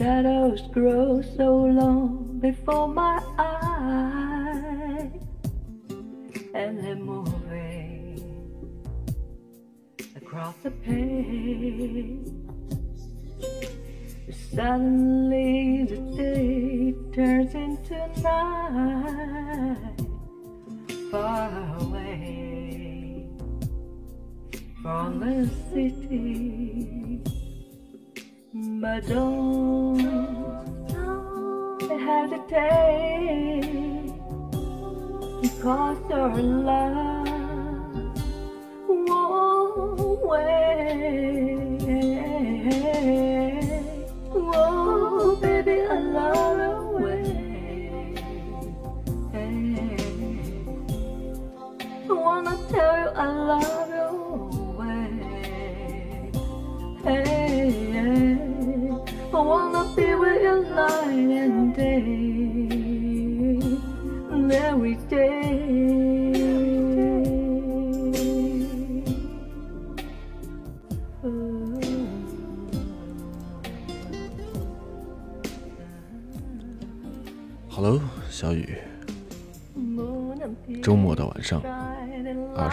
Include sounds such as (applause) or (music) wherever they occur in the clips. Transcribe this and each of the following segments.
Shadows grow so long before my eyes, and they're moving across the page. Suddenly the day turns into night, far away from the city. But don't hesitate, because your love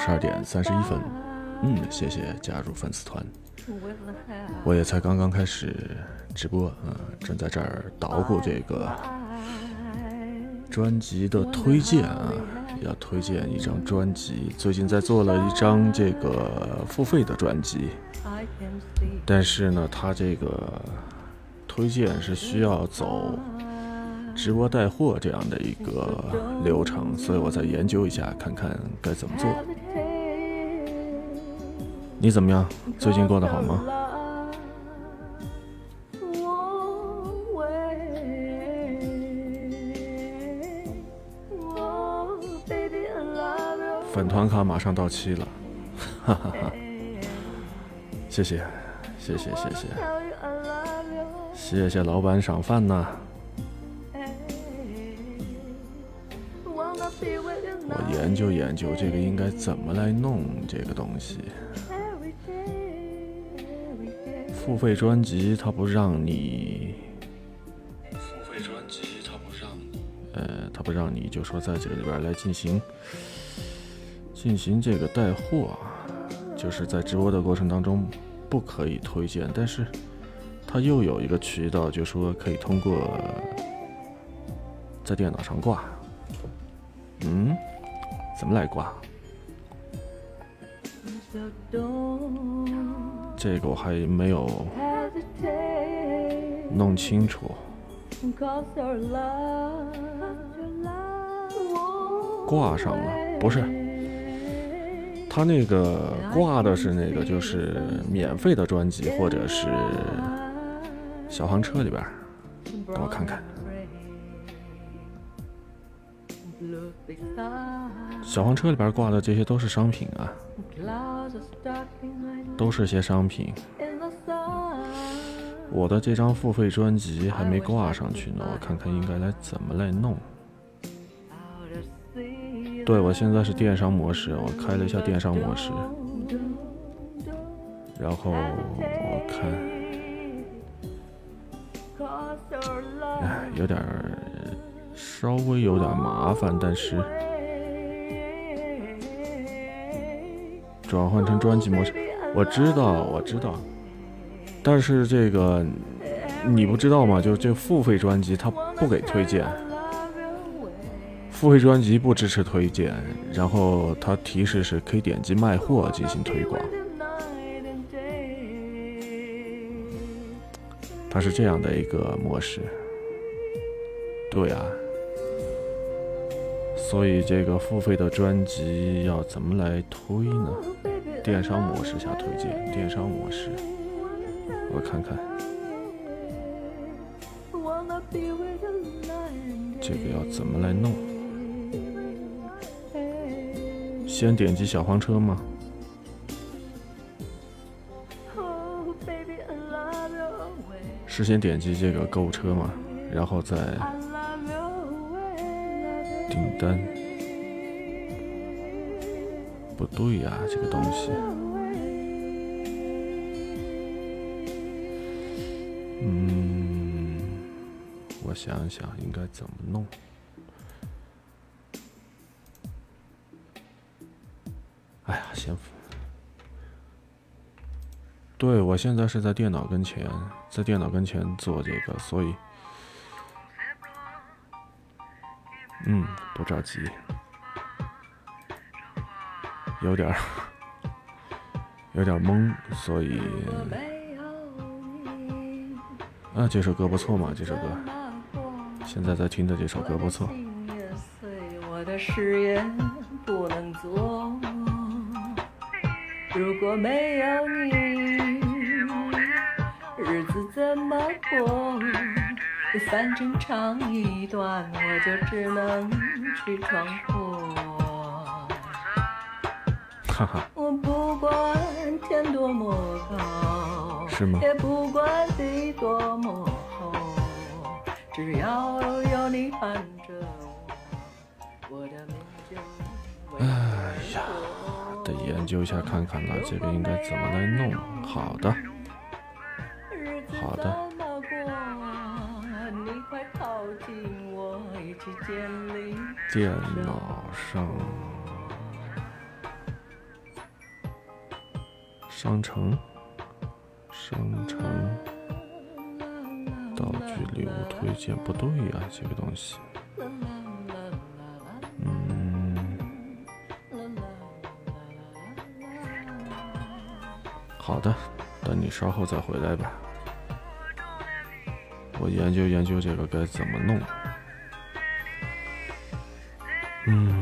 十二点三十一分。嗯，谢谢加入粉丝团。我也才刚刚开始直播，嗯，正在这儿捣鼓这个专辑的推荐啊，要推荐一张专辑。最近在做了一张这个付费的专辑，但是呢，它这个推荐是需要走直播带货这样的一个流程，所以我再研究一下，看看该怎么做。你怎么样？最近过得好吗？粉团卡马上到期了，哈哈哈！谢谢，谢谢，谢谢，谢谢老板赏饭呐！我研究研究这个应该怎么来弄这个东西。付费专辑它不让你，付费专辑它不让你，呃，它不让你就说在这个里边来进行进行这个带货，就是在直播的过程当中不可以推荐，但是它又有一个渠道，就说可以通过在电脑上挂，嗯，怎么来挂？这个我还没有弄清楚。挂上了，不是，他那个挂的是那个就是免费的专辑，或者是小黄车里边，等我看看。小黄车里边挂的这些都是商品啊，都是些商品。我的这张付费专辑还没挂上去呢，我看看应该来怎么来弄。对，我现在是电商模式，我开了一下电商模式，然后我看，哎，有点稍微有点麻烦，但是转换成专辑模式，我知道，我知道，但是这个你不知道吗？就这付费专辑它不给推荐。付费专辑不支持推荐，然后它提示是可以点击卖货进行推广，它是这样的一个模式。对啊，所以这个付费的专辑要怎么来推呢？电商模式下推荐，电商模式，我看看，这个要怎么来弄？先点击小黄车吗？是先点击这个购物车吗？然后再订单？不对呀、这个东西。嗯，我想想应该怎么弄。哎呀，先。对，我现在是在电脑跟前，在电脑跟前做这个，所以，嗯，不着急，有点儿，有点懵，所以，啊，这首歌不错嘛，这首歌，现在在听的这首歌不错。如果没有你，日子怎么过？反正唱一段，我就只能去闯祸。哈哈。我不管天多么高，是吗？也不管地多么厚，只要有你伴着我，我的命就。哎呀。得研究一下看看了，这个应该怎么来弄？好的，好的。电脑上，商城，商城，道具礼物推荐不对呀，这个东西。好的，等你稍后再回来吧。我研究研究这个该怎么弄。嗯。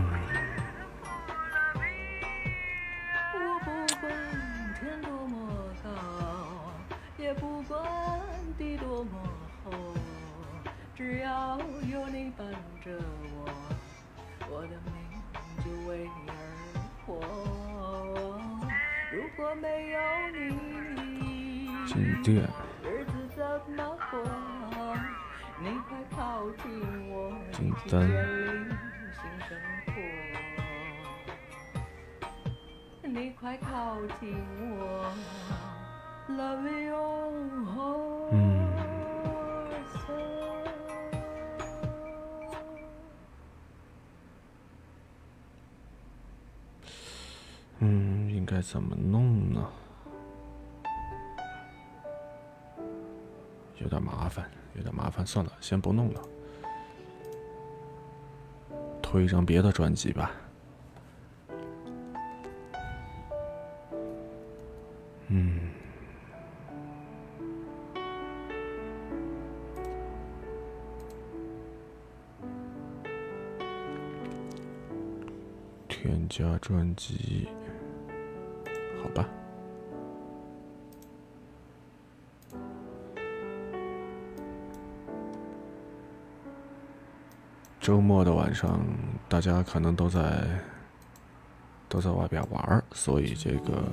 算了，先不弄了，推一张别的专辑吧。嗯，添加专辑。周末的晚上，大家可能都在都在外边玩所以这个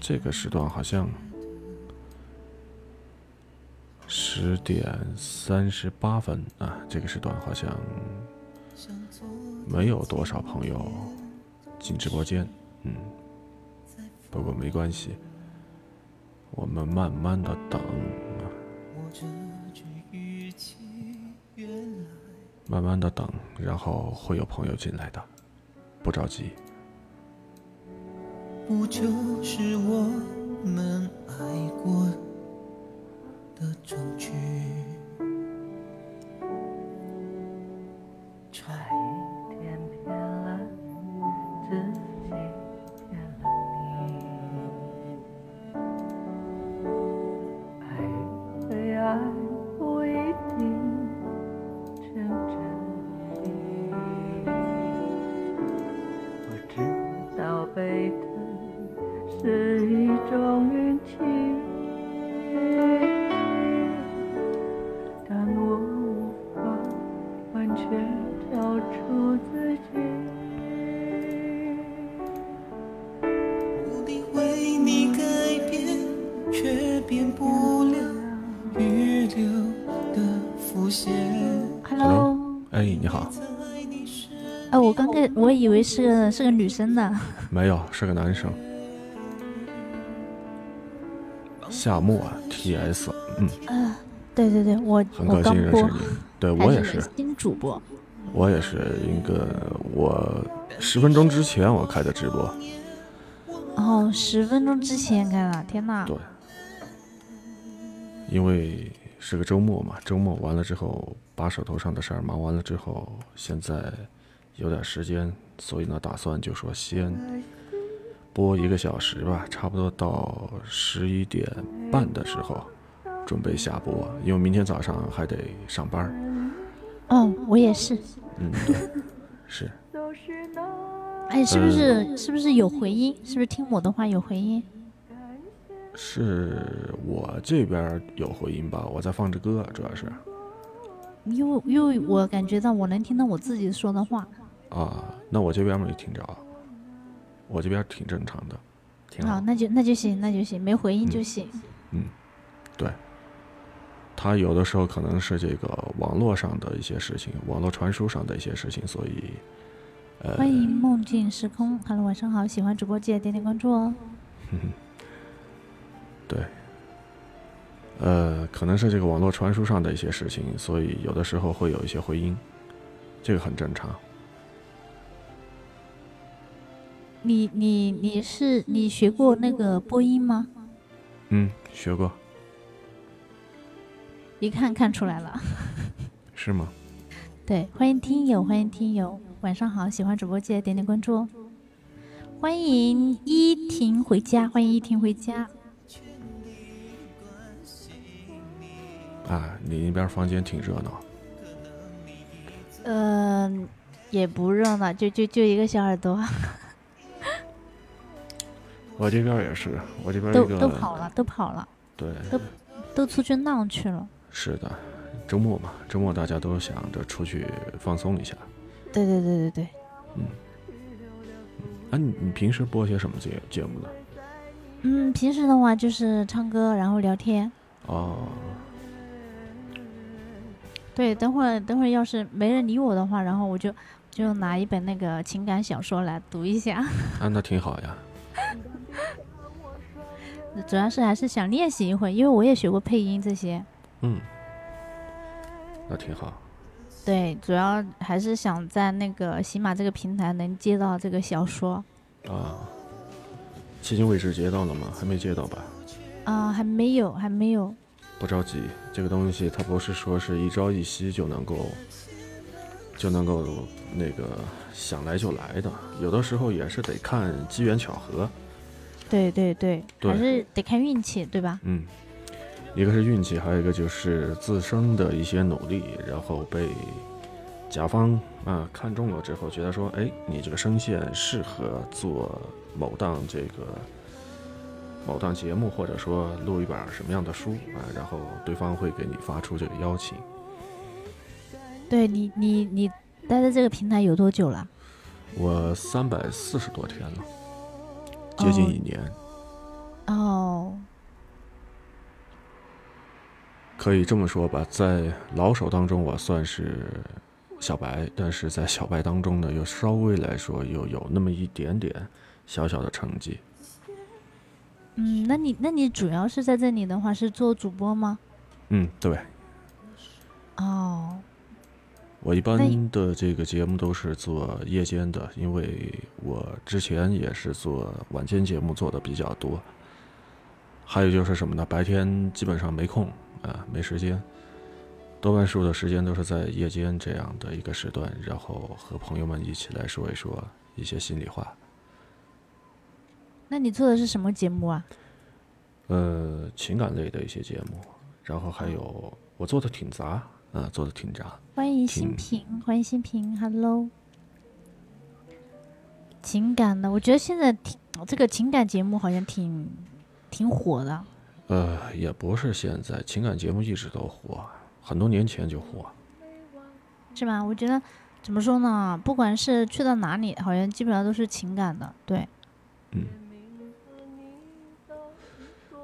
这个时段好像十点三十八分啊，这个时段好像没有多少朋友进直播间，嗯。不过没关系，我们慢慢的等，慢慢的等，然后会有朋友进来的，不着急。不就是我们爱过的证据？是个女生的，没有，是个男生。夏末 T S，嗯，对对对，我很高兴认识你。对我也是，新主播。我也是一个，我十分钟之前我开的直播，哦，十分钟之前开的，天呐！对，因为是个周末嘛，周末完了之后，把手头上的事儿忙完了之后，现在有点时间，所以呢，打算就说先播一个小时吧，差不多到十一点半的时候准备下播，因为明天早上还得上班。哦，我也是。嗯，(laughs) 对，是。哎，是不呃是是不是有回音？是不是听我的话有回音？是我这边有回音吧？我在放着歌，主要是因为因为我感觉到我能听到我自己说的话。啊，那我这边没听着，我这边挺正常的，挺好，好。那就那就行，那就行，没回音就行。嗯，对。他有的时候可能是这个网络上的一些事情，网络传输上的一些事情，所以呃，欢迎梦境时空，Hello，晚上好，喜欢主播记得点点关注哦。(laughs) 对，呃，可能是这个网络传输上的一些事情，所以有的时候会有一些回音，这个很正常。你你你是你学过那个播音吗？嗯，学过一看看出来了。(laughs) 是吗？对，欢迎听友，欢迎听友，晚上好，喜欢主播记得点点关注哦。欢迎依婷回家，欢迎依婷回家。啊，你那边房间挺热闹。嗯、也不热闹，就就就一个小耳朵，我这边也是，我这边都都跑了，都跑了，对，都都出去浪去了。是的，周末嘛，周末大家都想着出去放松一下。对对对对对，嗯啊，你你平时播些什么节节目呢？嗯，平时的话就是唱歌，然后聊天。哦，对，等会儿等会儿要是没人理我的话，然后我就就拿一本那个情感小说来读一下。啊，那挺好呀。主要是还是想练习一会，因为我也学过配音这些。嗯，那挺好。对，主要还是想在那个喜马这个平台能接到这个小说。啊，迄今为止接到了吗？还没接到吧？啊、还没有，还没有。不着急，这个东西它不是说是一朝一夕就能够就能够那个想来就来的，有的时候也是得看机缘巧合。对对对，对还是得看运气，对吧？嗯，一个是运气，还有一个就是自身的一些努力，然后被甲方啊看中了之后，觉得说，哎，你这个声线适合做某档这个某档节目，或者说录一本什么样的书啊，然后对方会给你发出这个邀请。对你你你待在这个平台有多久了？我三百四十多天了，接近哦一年，哦，可以这么说吧，在老手当中我算是小白，但是在小白当中呢，又稍微来说又有那么一点点小小的成绩。嗯，那你那你主要是在这里的话是做主播吗？嗯，对哦，我一般的这个节目都是做夜间的，因为我之前也是做晚间节目做的比较多。还有就是什么呢？白天基本上没空啊，没时间，多半数的时间都是在夜间这样的一个时段，然后和朋友们一起来说一说一些心里话。那你做的是什么节目啊？呃，情感类的一些节目，然后还有我做的挺杂啊，做的挺渣。欢迎新挺平，欢迎新平，Hello。情感的，我觉得现在挺这个情感节目好像挺挺火的。呃，也不是现在，情感节目一直都火，很多年前就火。是吧？我觉得怎么说呢？不管是去到哪里，好像基本上都是情感的。对，嗯，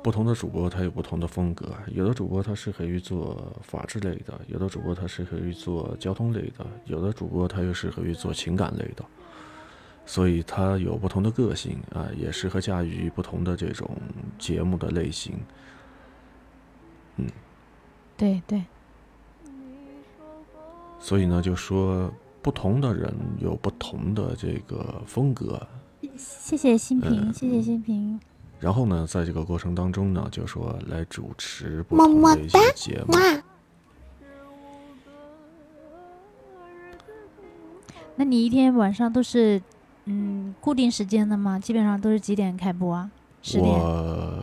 不同的主播他有不同的风格，有的主播他适合于做法制类的，有的主播他适合于做交通类的，有的主播他又适合于做情感类的，所以他有不同的个性啊，也适合驾驭不同的这种节目的类型。嗯，对对，所以呢，就说不同的人有不同的这个风格，谢谢新平，嗯。谢谢新平。然后呢，在这个过程当中呢，就说来主持不同的一些节目。哇，那你一天晚上都是嗯固定时间的吗？基本上都是几点开播啊？十点。我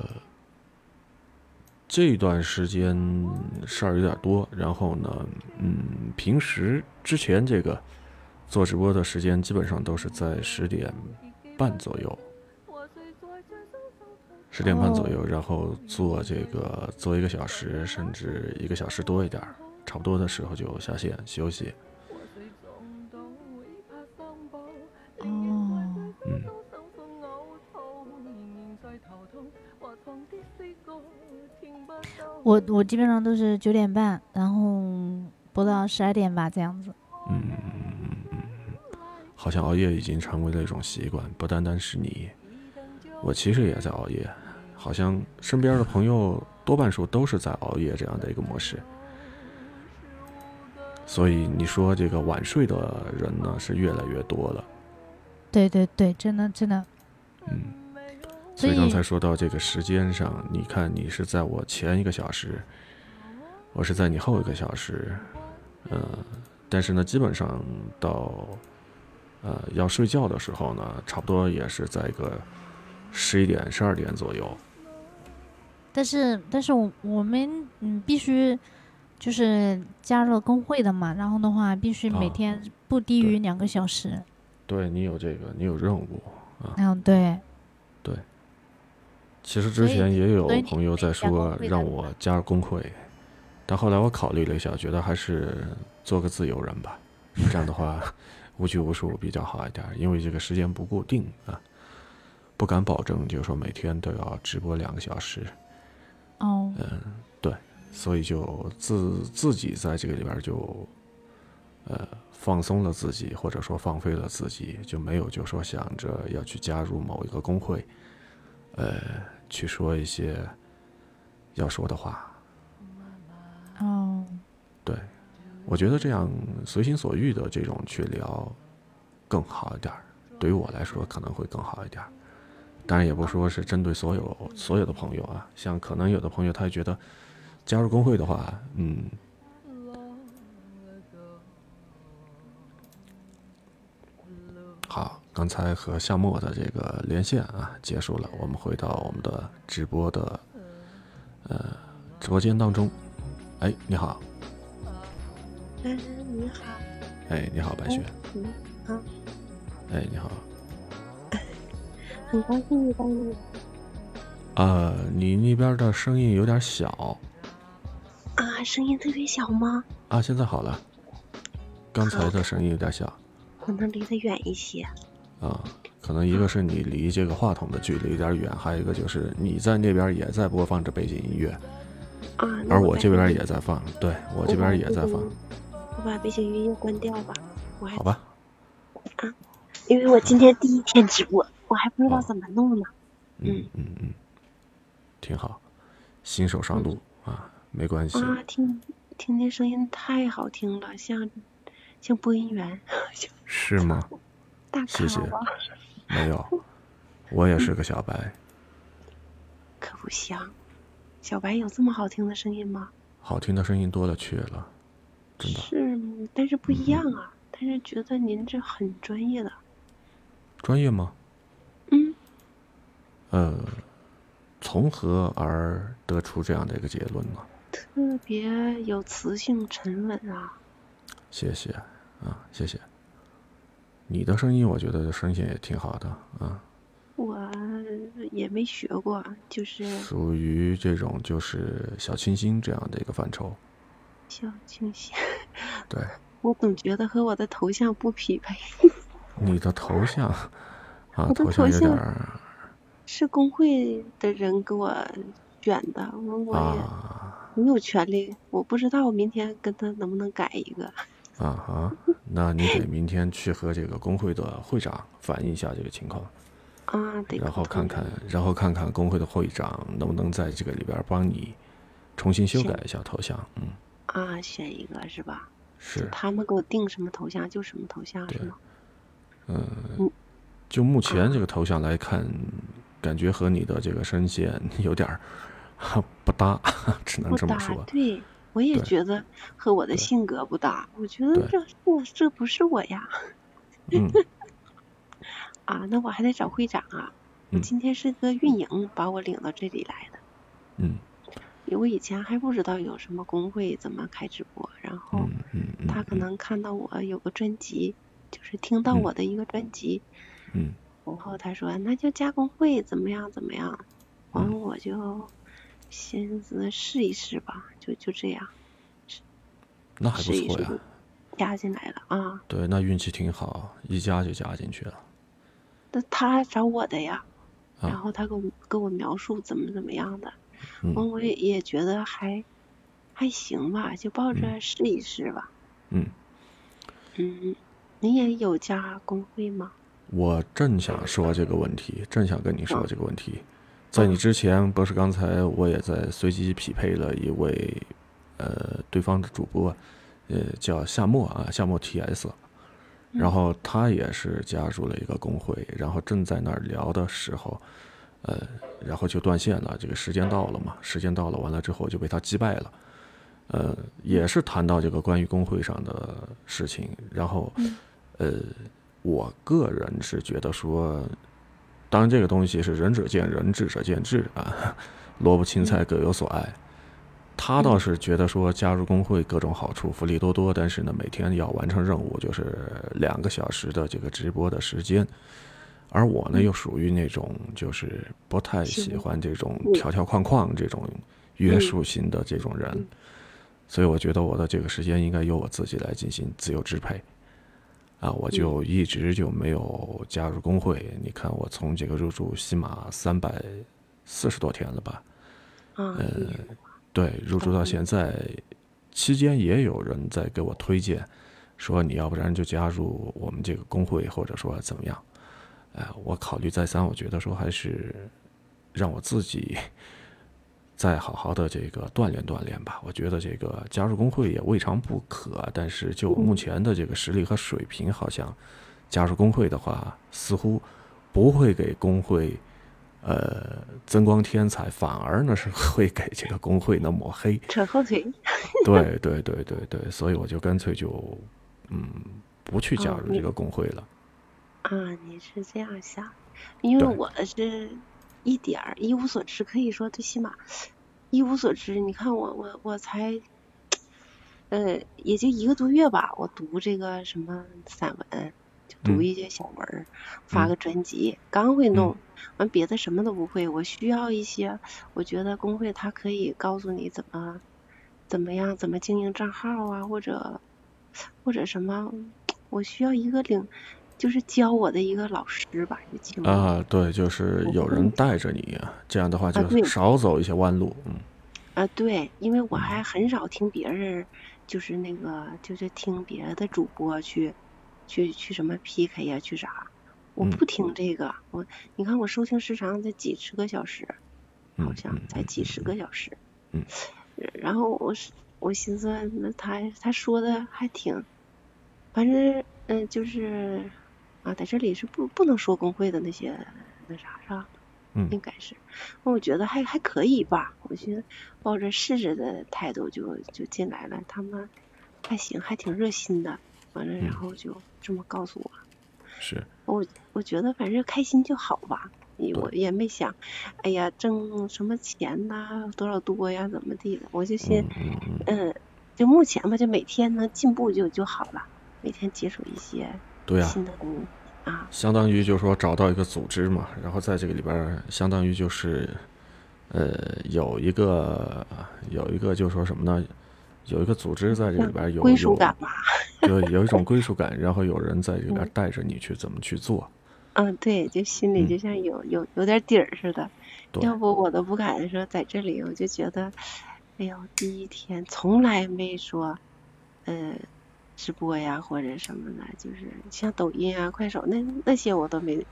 这段时间事儿有点多，然后呢，嗯，平时之前这个做直播的时间基本上都是在十点半左右，十点半左右，然后做这个做一个小时，甚至一个小时多一点儿，差不多的时候就下线休息。哦，嗯，我我基本上都是九点半，然后播到十二点吧，这样子。嗯。好像熬夜已经成为了一种习惯，不单单是你，我其实也在熬夜，好像身边的朋友多半数都是在熬夜这样的一个模式。所以你说这个晚睡的人呢是越来越多了，对对对，真的真的。嗯。所以刚才说到这个时间上，你看你是在我前一个小时，我是在你后一个小时，呃，但是呢，基本上到呃要睡觉的时候呢，差不多也是在一个十一点、十二点左右。但是但是我我们嗯必须就是加入工会的嘛，然后的话必须每啊天不低于两个小时。对你有这个，你有任务啊。嗯，对，对其实之前也有朋友在说让我加入工会，但后来我考虑了一下，觉得还是做个自由人吧。这样的话，无拘无束比较好一点，因为这个时间不固定啊，不敢保证，就是说每天都要直播两个小时，哦，所以就自自己在这个里边就，呃，放松了自己，或者说放飞了自己，就没有就说想着要去加入某一个工会，呃，去说一些要说的话。哦，对，我觉得这样随心所欲的这种去聊更好一点儿，对于我来说可能会更好一点儿。当然也不说是针对所有所有的朋友啊，像可能有的朋友他觉得加入工会的话，嗯，好，刚才和夏末的这个连线啊结束了，我们回到我们的直播的呃直播间当中。哎，你好，嗯，你好，哎，你好，白雪。嗯，好，哎，你好。很高兴遇到你呃，你那边的声音有点小啊，声音特别小吗？啊，现在好了。刚才的声音有点小可能离得远一些。啊，可能一个是你离这个话筒的距离有点远，还有一个就是你在那边也在播放着背景音乐，啊，而我这边也在放，对我这边也在放，我把背景音乐关掉吧。我还好吧？啊因为我今天第一天直播，我还不知道哦怎么弄呢。嗯嗯嗯，挺好，新手上路啊，没关系。啊，听听那声音太好听了，像像播音员，(laughs) 是吗？(laughs) 大谢谢？没有，(laughs) 我也是个小白，可不像。小白有这么好听的声音吗？好听的声音多了去了，真的。是，但是不一样啊。但是觉得您这很专业的。专业吗？嗯，呃，从何而得出这样的一个结论呢？特别有磁性、沉稳啊。谢谢啊，谢谢。你的声音，我觉得声线也挺好的啊，我也没学过，就是属于这种就是小清新这样的一个范畴。小清新。对，我总觉得和我的头像不匹配。你的头像啊，头像有点儿是工会的人给我选的，我我也没有权利。我不知道我明天跟他能不能改一个。啊哈，那你得明天去和这个工会的会长反映一下这个情况，啊，对然后看看，然后看看工会的会长能不能在这个里边帮你重新修改一下头像，嗯，啊，选一个是吧？是，他们给我定什么头像就什么头像是对吗？嗯，就目前这个头像来看，感觉和你的这个声线 (laughs) 有点儿 (laughs) 不搭，(laughs) 只能这么说，，对我也觉得和我的性格不搭，我觉得这这这不是我呀。嗯。啊，那我还得找会长啊。我嗯。今天是个运营把我领到这里来的，嗯。因为我以前还不知道有什么工会怎么开直播，然后他可能看到我有个专辑，就是听到嗯。我的一个专辑，嗯然后他说那就加工会怎么样怎么样，完了我就寻思试一试吧，就就这样那还不错呀，加进来了啊。对，那运气挺好，一加就加进去了，那他找我的呀，啊然后他跟我跟我描述怎么怎么样的，嗯完我也也觉得还还行吧，就抱着试一试吧。嗯。嗯，你也有加工会吗？我正想说这个问题，正想跟你说这个问题。在你之前，不是刚才我也在随机匹配了一位，呃，对方的主播，呃，叫夏沫啊，夏沫 TS，然后他也是加入了一个工会，然后正在那儿聊的时候，呃，然后就断线了，这个时间到了嘛，时间到了，完了之后就被他击败了，呃，也是谈到这个关于工会上的事情，然后，呃，我个人是觉得说，当然这个东西是仁者见仁，智者见智啊，(laughs) 萝卜青菜各有所爱。他倒是觉得说加入工会各种好处，福利多多，但是呢，每天要完成任务，就是两个小时的这个直播的时间。而我呢，又属于那种就是不太喜欢这种条条框框这种约束型的这种人，所以我觉得我的这个时间应该由我自己来进行自由支配。啊，我就一直就没有加入工会。你看，我从这个入驻西马三百四十多天了吧？啊，呃对，入驻到现在，期间也有人在给我推荐，说你要不然就加入我们这个工会，或者说怎么样。哎，我考虑再三，我觉得说还是让我自己再好好的这个锻炼锻炼吧。我觉得这个加入工会也未尝不可，但是就目前的这个实力和水平，好像加入工会的话，似乎不会给工会呃增光添彩，反而呢是会给这个工会呢抹黑。扯后腿。对对对对对，所以我就干脆就嗯不去加入这个工会了。啊，你是这样想，因为我是一点儿一无所知，可以说最起码一无所知。你看我我我才，呃，也就一个多月吧，我读这个什么散文，就读嗯一些小文儿，发嗯个专辑，刚会弄，完别的什么都不会。我需要一些，我觉得工会它可以告诉你怎么怎么样，怎么经营账号啊，或者或者什么，我需要一个领。就是教我的一个老师吧，就啊，对，就是有人带着你，这样的话就少走一些弯路。嗯。啊，对，因为我还很少听别人，就是那个，就是听别的主播去，去去什么 PK 呀、去啥，我嗯。不听这个，我你看我收听时长才几十个小时，好嗯像才几十个小时，嗯，然后我是我寻思，那他他说的还挺，反正嗯、就是啊，在这里是不不能说工会的那些那啥是吧？嗯。应该是，我觉得还还可以吧，我觉得抱着试试的态度就就进来了，他们还行，还挺热心的，完了然后就这么告诉我，是，我我觉得反正开心就好吧，也我也没想，哎呀挣什么钱呐，多少多呀，怎么地的，我就先嗯，就目前吧，就每天能进步就就好了，每天接触一些对呀、啊，相当于就是说找到一个组织嘛，然后在这个里边，相当于就是，呃，有一个有一个就是说什么呢？有一个组织在这里边有归属感吧，有有一种归属感，(laughs) 然后有人在这里边带着你去怎么去做。嗯，对，就心里嗯。就像有有有点底儿似的，要不我都不敢说在这里，我就觉得，哎呦，第一天从来没说，呃，直播呀或者什么的，就是像抖音啊、快手那那些我都没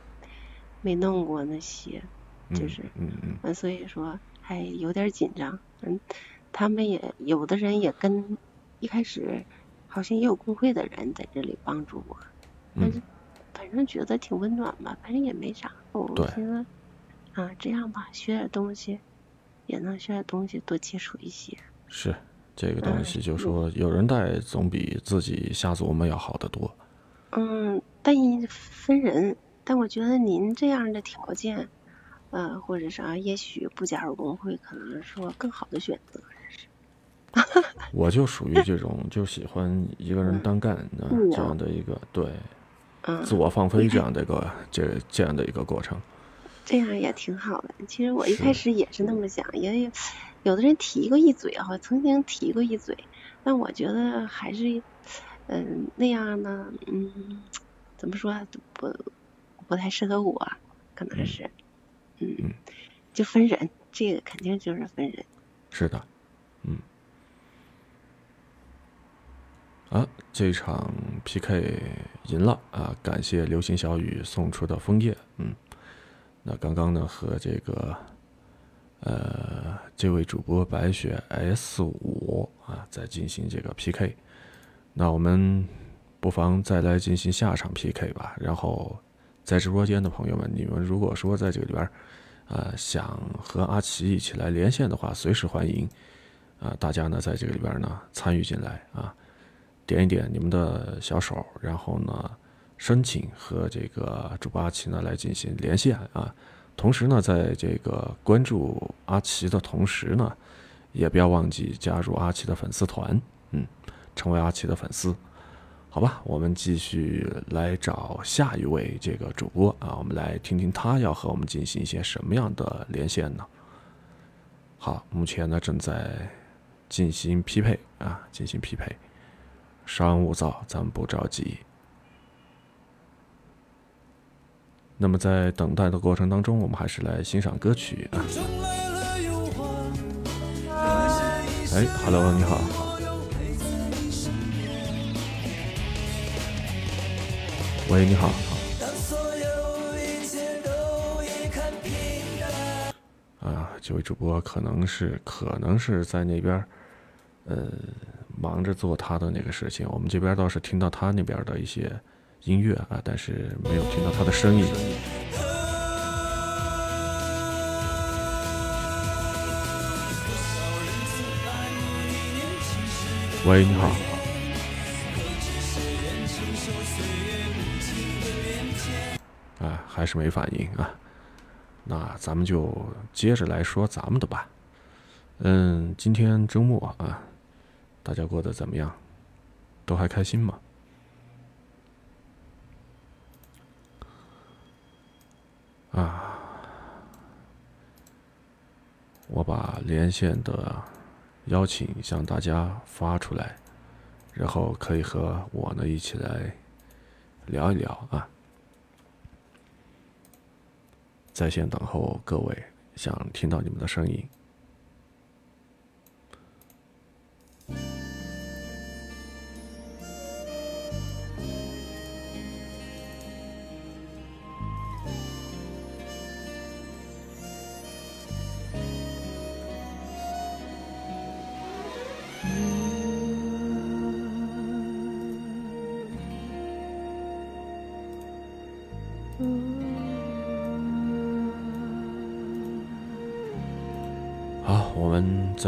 没弄过那些，嗯就是嗯嗯嗯，所以说还有点紧张，嗯，他们也有的人也跟一开始好像也有工会的人在这里帮助我，但是反正觉得挺温暖吧，反正也没啥。我对觉得啊，这样吧，学点东西也能学点东西，多接触一些。是这个东西，就说有人带总比自己瞎琢磨要好得多。嗯，但也分人，但我觉得您这样的条件，呃，或者啥，也许不加入工会，可能是说更好的选择。(laughs) 我就属于这种就喜欢一个人单干的嗯这样的一个对嗯，自我放飞这样的一个这这样的一个过程。这样也挺好的。其实我一开始也是那么想，也有有的人提过一嘴哈，曾经提过一嘴，但我觉得还是，嗯，那样呢，嗯，怎么说不不太适合我，可能是，嗯，嗯就分人，这个肯定就是分人。是的，嗯。啊，这场 PK 赢了啊！感谢流星小雨送出的枫叶，嗯。那刚刚呢和这个呃这位主播白雪 S 五啊在进行这个 PK，那我们不妨再来进行下场 PK 吧。然后在直播间的朋友们，你们如果说在这个里边儿呃想和阿奇一起来连线的话，随时欢迎啊、大家呢在这个里边呢参与进来啊，点一点你们的小手，然后呢。申请和这个主播阿奇呢来进行连线啊，同时呢，在这个关注阿奇的同时呢，也不要忘记加入阿奇的粉丝团，嗯，成为阿奇的粉丝，好吧？我们继续来找下一位这个主播啊，我们来听听他要和我们进行一些什么样的连线呢？好，目前呢正在进行匹配啊，进行匹配，稍安勿躁，咱们不着急。那么在等待的过程当中，我们还是来欣赏歌曲啊。哎，Hello，你好。喂，你好。啊，这位主播可能是可能是在那边，呃，忙着做他的那个事情。我们这边倒是听到他那边的一些音乐啊，但是没有听到他的声音。喂，你好。啊，还是没反应啊。那咱们就接着来说咱们的吧。嗯，今天周末啊，大家过得怎么样？都还开心吗？啊，我把连线的邀请向大家发出来，然后可以和我呢一起来聊一聊啊。在线等候各位，想听到你们的声音。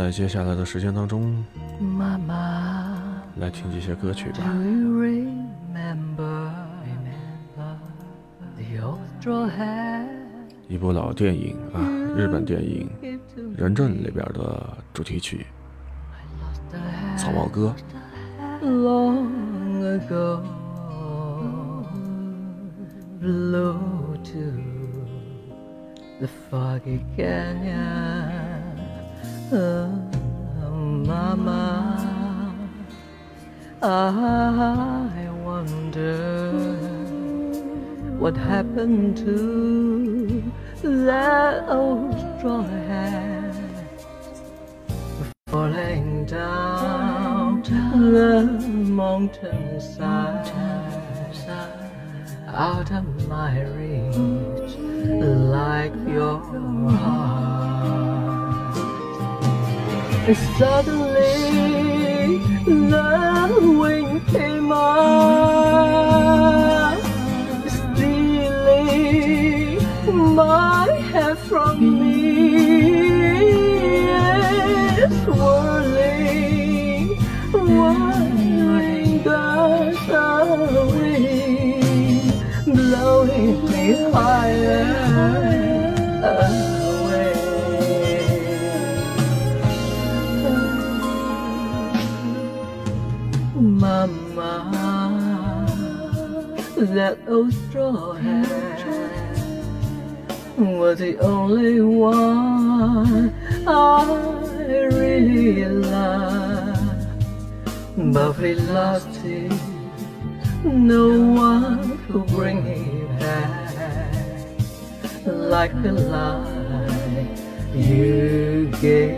在接下来的时间当中妈妈来听这些歌曲吧。Do you remember the 一部老电影啊，日本电影人证》里边的主题曲草帽歌》。long ago blew to the foggy canyon oh, mama I wonder what happened to that old straw hat falling down the mountainside out of my reach It's was the only one I really loved. But we lost it, no one could bring it back. Like the light you gave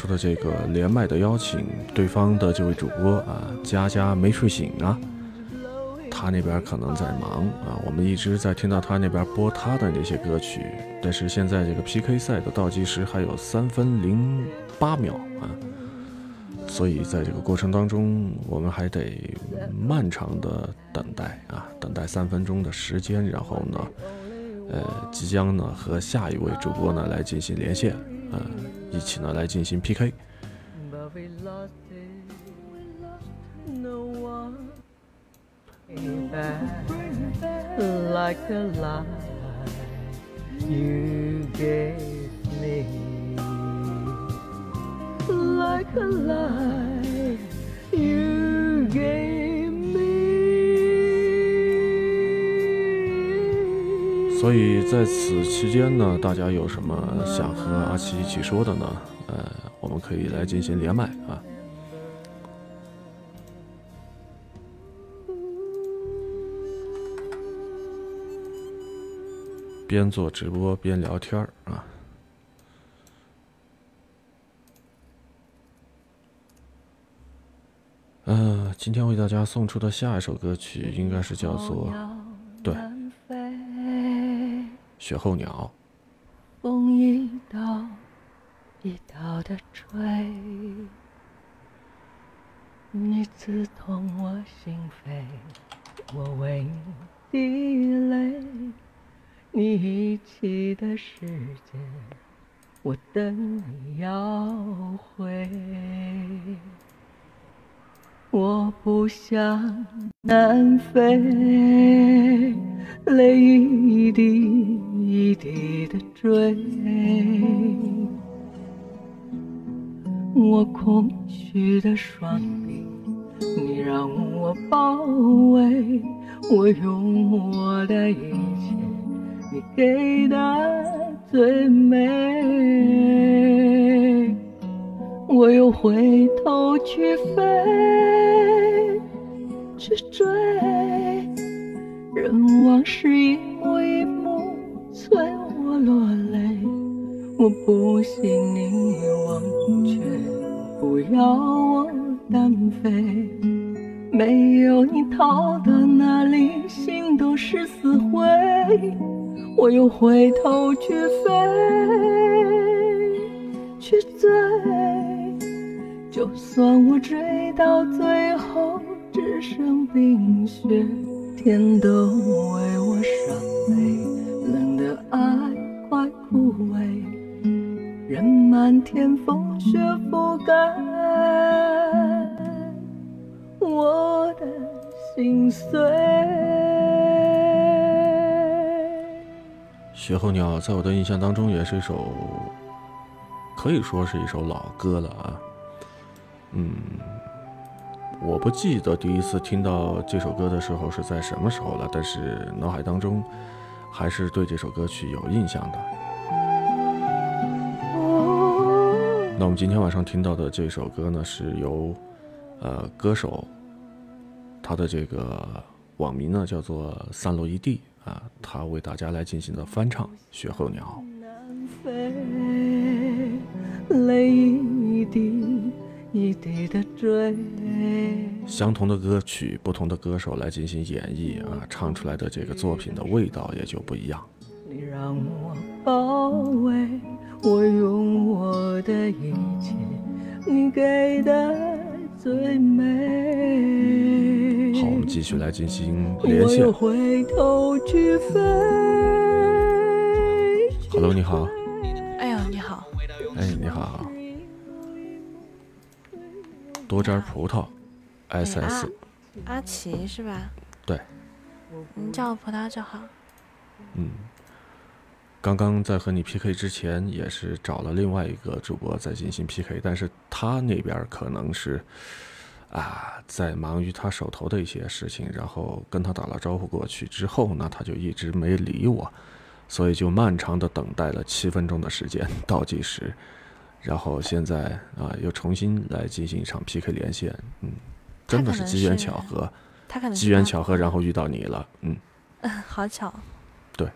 出的这个连麦的邀请，对方的这位主播啊，佳佳没睡醒啊，他那边可能在忙啊，我们一直在听到他那边播他的那些歌曲，但是现在这个 PK 赛的倒计时还有三分零八秒啊，所以在这个过程当中，我们还得漫长的等待啊，等待三分钟的时间，然后呢，呃，即将呢和下一位主播呢来进行连线，啊，一起呢来进行 PK。所以在此期间呢，大家有什么想和阿奇一起说的呢？呃，我们可以来进行连麦啊。边做直播边聊天儿啊。呃，今天为大家送出的下一首歌曲应该是叫做对《雪候鸟》。风一道一道的吹，你刺痛我心扉，我为你滴泪，你遗弃的世界，我等你要回。我不想南飞，泪一滴一滴的坠。我空虚的双臂，你让我包围。我用我的一切，你给的最美。我又回头去飞，去追，任往事一幕一幕催我落泪。我不信你忘却，不要我单飞。没有你逃到哪里，心都是死灰。我又回头去飞，去追。就算我追到最后只剩冰雪，天都为我伤悲，冷的爱快枯萎，任漫天风雪覆盖我的心碎。雪候鸟在我的印象当中也是一首，可以说是一首老歌了啊。嗯，我不记得第一次听到这首歌的时候是在什么时候了，但是脑海当中还是对这首歌曲有印象的。那我们今天晚上听到的这首歌呢，是由呃歌手他的这个网名呢叫做散落一地。啊，他为大家来进行的翻唱《雪候鸟》。泪一滴相同的歌曲，不同的歌手来进行演绎啊，唱出来的这个作品的味道也就不一样。你让我包围，我用我的一切，你给的最美。好，我们继续来进行连线。Hello，你好。哎呦，你好。哎，你好。多汁葡萄，SS。阿奇是吧？对。你叫我葡萄就好。嗯。刚刚在和你 PK 之前，也是找了另外一个主播在进行 PK，但是他那边可能是。啊，在忙于他手头的一些事情，然后跟他打了招呼过去之后呢，他就一直没理我，所以就漫长的等待了七分钟的时间倒计时，然后现在啊又重新来进行一场 PK 连线，嗯，真的是机缘巧合，他可能机缘巧合，然后遇到你了，嗯，(laughs) 好巧，对，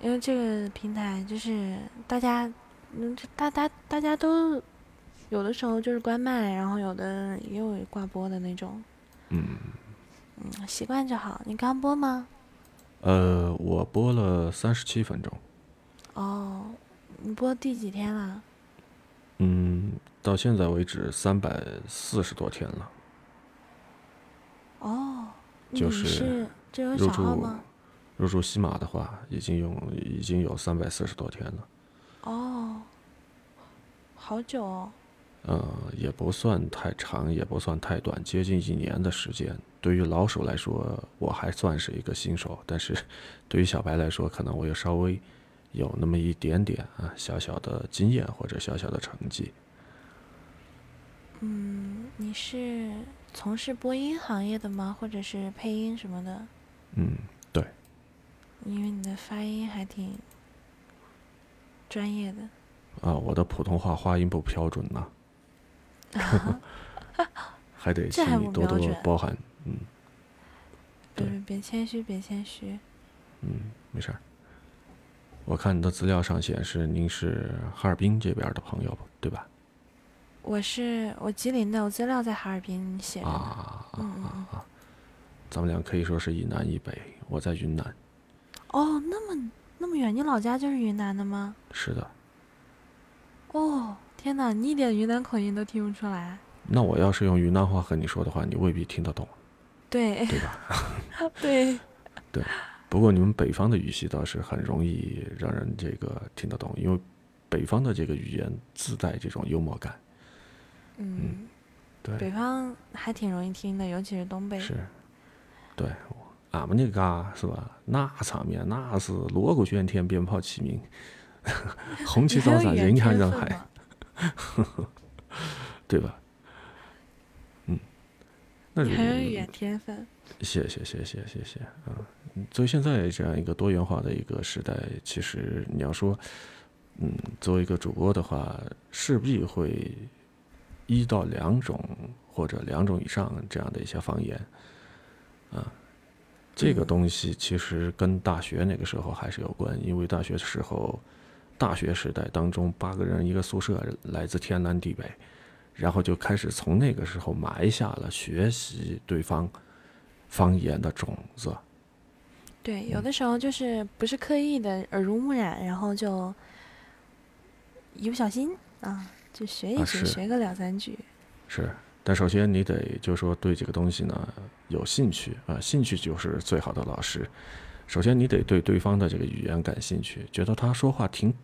因为这个平台就是大家，嗯，大大大家都。有的时候就是关麦，然后有的也有挂播的那种。嗯。嗯，习惯就好。你刚播吗？呃，我播了三十七分钟。哦，你播第几天了？嗯，到现在为止三百四十多天了。哦。就是入驻入驻西马的话，已经用已经有三百四十多天了。哦。好久哦。呃，也不算太长，也不算太短，接近一年的时间。对于老手来说，我还算是一个新手；但是，对于小白来说，可能我又稍微有那么一点点啊小小的经验或者小小的成绩。嗯，你是从事播音行业的吗？或者是配音什么的？嗯，对。因为你的发音还挺专业的。啊，我的普通话发音不标准呢。(laughs) 还得请你多多包涵，嗯。别别谦虚，别谦虚。嗯，没事儿。我看你的资料上显示您是哈尔滨这边的朋友，对吧？我是我吉林的，我资料在哈尔滨写的。啊啊啊啊！咱们俩可以说是一南一北。我在云南。哦，那么那么远，你老家就是云南的吗？是的。哦。天哪，你一点云南口音都听不出来。那我要是用云南话和你说的话，你未必听得懂。对，对吧？(laughs) 对，对。不过你们北方的语系倒是很容易让人这个听得懂，因为北方的这个语言自带这种幽默感。嗯，对。北方还挺容易听的，尤其是东北。是，对。俺们那嘎是吧？那场面那是锣鼓喧天，鞭炮齐鸣，(laughs) 红旗招展，人山人海。对吧？嗯，那还有语言天分。谢谢谢谢谢谢啊！作为现在这样一个多元化的一个时代，其实你要说，嗯，作为一个主播的话，势必会一到两种或者两种以上这样的一些方言啊。这个东西其实跟大学那个时候还是有关，因为大学的时候。大学时代当中，八个人一个宿舍，来自天南地北，然后就开始从那个时候埋下了学习对方方言的种子。对，有的时候就是不是刻意的耳濡目染，然后就一不小心啊，就学一学，学个两三句。是，但首先你得就说对这个东西呢有兴趣啊，兴趣就是最好的老师。首先你得对对方的这个语言感兴趣，觉得他说话挺。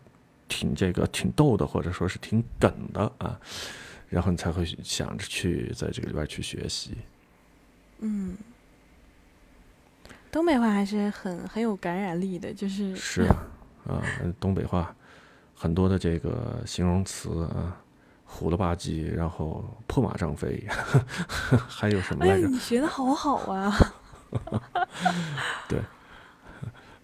挺这个挺逗的，或者说是挺梗的啊，然后你才会想着去在这个里边去学习。嗯，东北话还是很很有感染力的，就是是啊，啊，东北话很多的这个形容词啊，虎了吧唧，然后破马张飞，(laughs) 还有什么来着？你学的好好啊！(laughs) 对，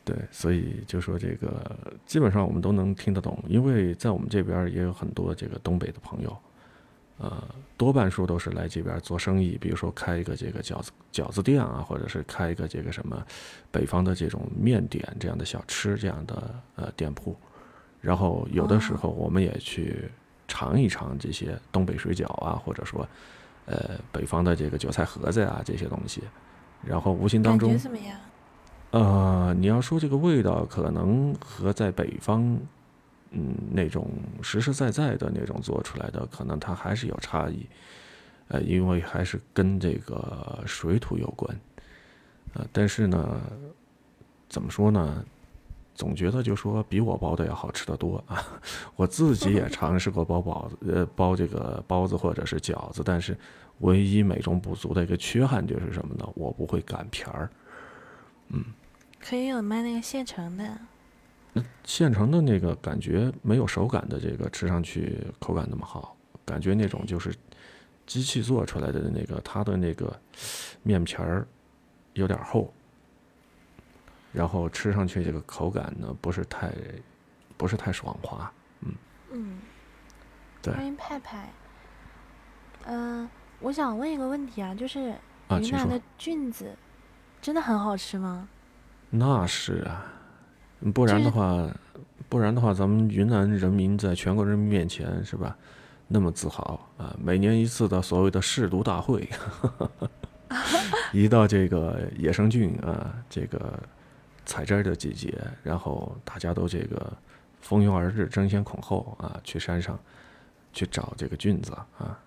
对，所以就说这个基本上我们都能听得懂，因为在我们这边也有很多这个东北的朋友，呃，多半数都是来这边做生意，比如说开一个这个饺子饺子店啊，或者是开一个这个什么北方的这种面点这样的小吃这样的呃店铺，然后有的时候我们也去尝一尝这些东北水饺啊，或者说呃北方的这个韭菜盒子啊这些东西，然后无形当感中觉怎么样？呃，你要说这个味道，可能和在北方，嗯，那种实实在在的那种做出来的，可能它还是有差异，呃，因为还是跟这个水土有关，呃，但是呢，怎么说呢？总觉得就说比我包的要好吃得多啊！(laughs) 我自己也尝试过包包子，(laughs) 呃，包这个包子或者是饺子，但是唯一美中不足的一个缺憾就是什么呢？我不会擀皮儿。嗯可以有卖那个现成的，现成的那个感觉没有手感的这个吃上去口感那么好，感觉那种就是机器做出来的那个，它的那个面皮儿有点厚，然后吃上去这个口感呢不是太不是太爽滑。嗯，对欢迎派派。嗯、我想问一个问题啊，就是云南的。菌子真的很好吃吗？那是啊，不然的话，不然的话，咱们云南人民在全国人民面前是吧，那么自豪啊！每年一次的所谓的试毒大会，(laughs) 一到这个野生菌啊，这个采摘的季节，然后大家都这个蜂拥而至，争先恐后啊，去山上去找这个菌子啊，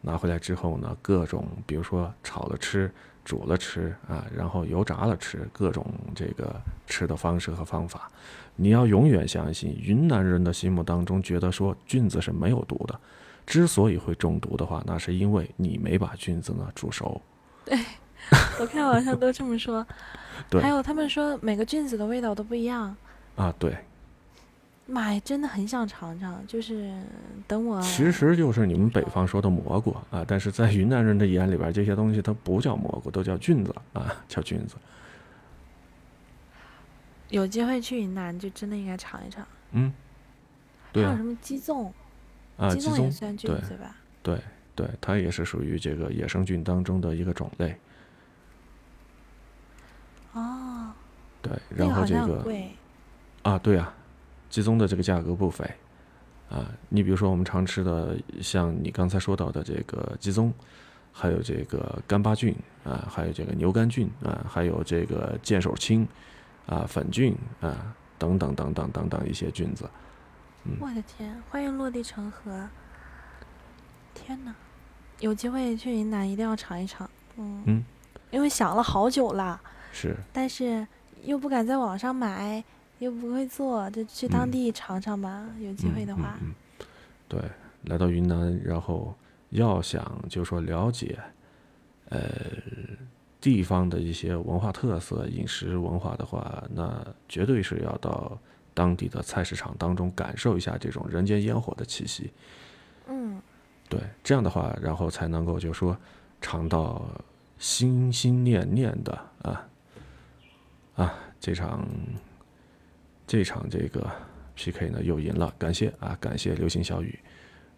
拿回来之后呢，各种比如说炒了吃。煮了吃啊，然后油炸了吃，各种这个吃的方式和方法，你要永远相信，云南人的心目当中觉得说菌子是没有毒的，之所以会中毒的话，那是因为你没把菌子呢煮熟。对 (laughs) 我看网上都这么说。(laughs) 对还有他们说每个菌子的味道都不一样。啊，对，妈呀，真的很想尝尝，就是等我其实就是你们北方说的蘑菇啊，但是在云南人的眼里边，这些东西它不叫蘑菇，都叫菌子啊，叫菌子。有机会去云南，就真的应该尝一尝。嗯，对啊还有什，么鸡枞？啊，鸡枞也算菌对子吧？对对，它也是属于这个野生菌当中的一个种类。哦，对，然后这个。啊，对啊，鸡枞的这个价格不菲啊。你比如说我们常吃的，像你刚才说到的这个鸡枞，还有这个干巴菌啊，还有这个牛肝菌啊，还有这个剑手青啊、粉菌啊等等等等等等一些菌子。我的天，欢迎落地成盒！天呐，有机会去云南一定要尝一尝。嗯，嗯，因为想了好久了，是，但是又不敢在网上买，又不会做，就去当嗯地尝尝吧。有机会的话，嗯嗯嗯对，来到云南，然后要想就说了解，呃，地方的一些文化特色、饮食文化的话，那绝对是要到当地的菜市场当中感受一下这种人间烟火的气息。嗯，对，这样的话，然后才能够就说尝到心心念念的啊啊这场这场这个 PK 呢又赢了，感谢啊感谢流星小雨，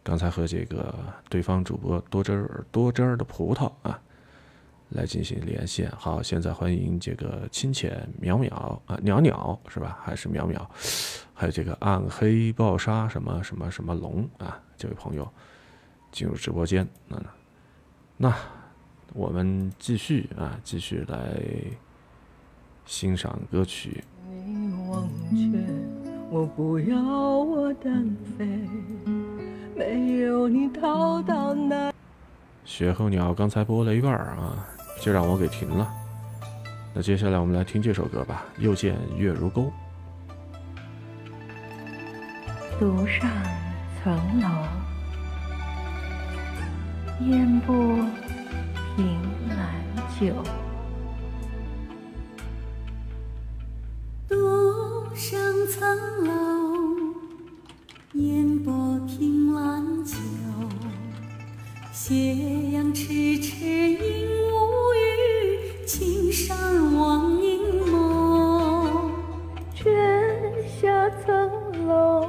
刚才和这个对方主播多汁儿多汁儿的葡萄啊来进行连线。好，现在欢迎这个清浅淼淼啊袅袅是吧？还是淼淼？还有这个暗黑暴杀什么什么什么龙啊，这位朋友进入直播间。那那我们继续啊，继续来欣赏歌曲。没忘却，我不要我单飞，没有你逃到哪？雪候鸟刚才播了一半啊，就让我给停了。那接下来我们来听这首歌吧，《又见月如钩》。独上层楼，烟波凭栏酒。上层楼，烟波凭栏久，斜阳迟迟映无语，青山望影梦。泉下层楼，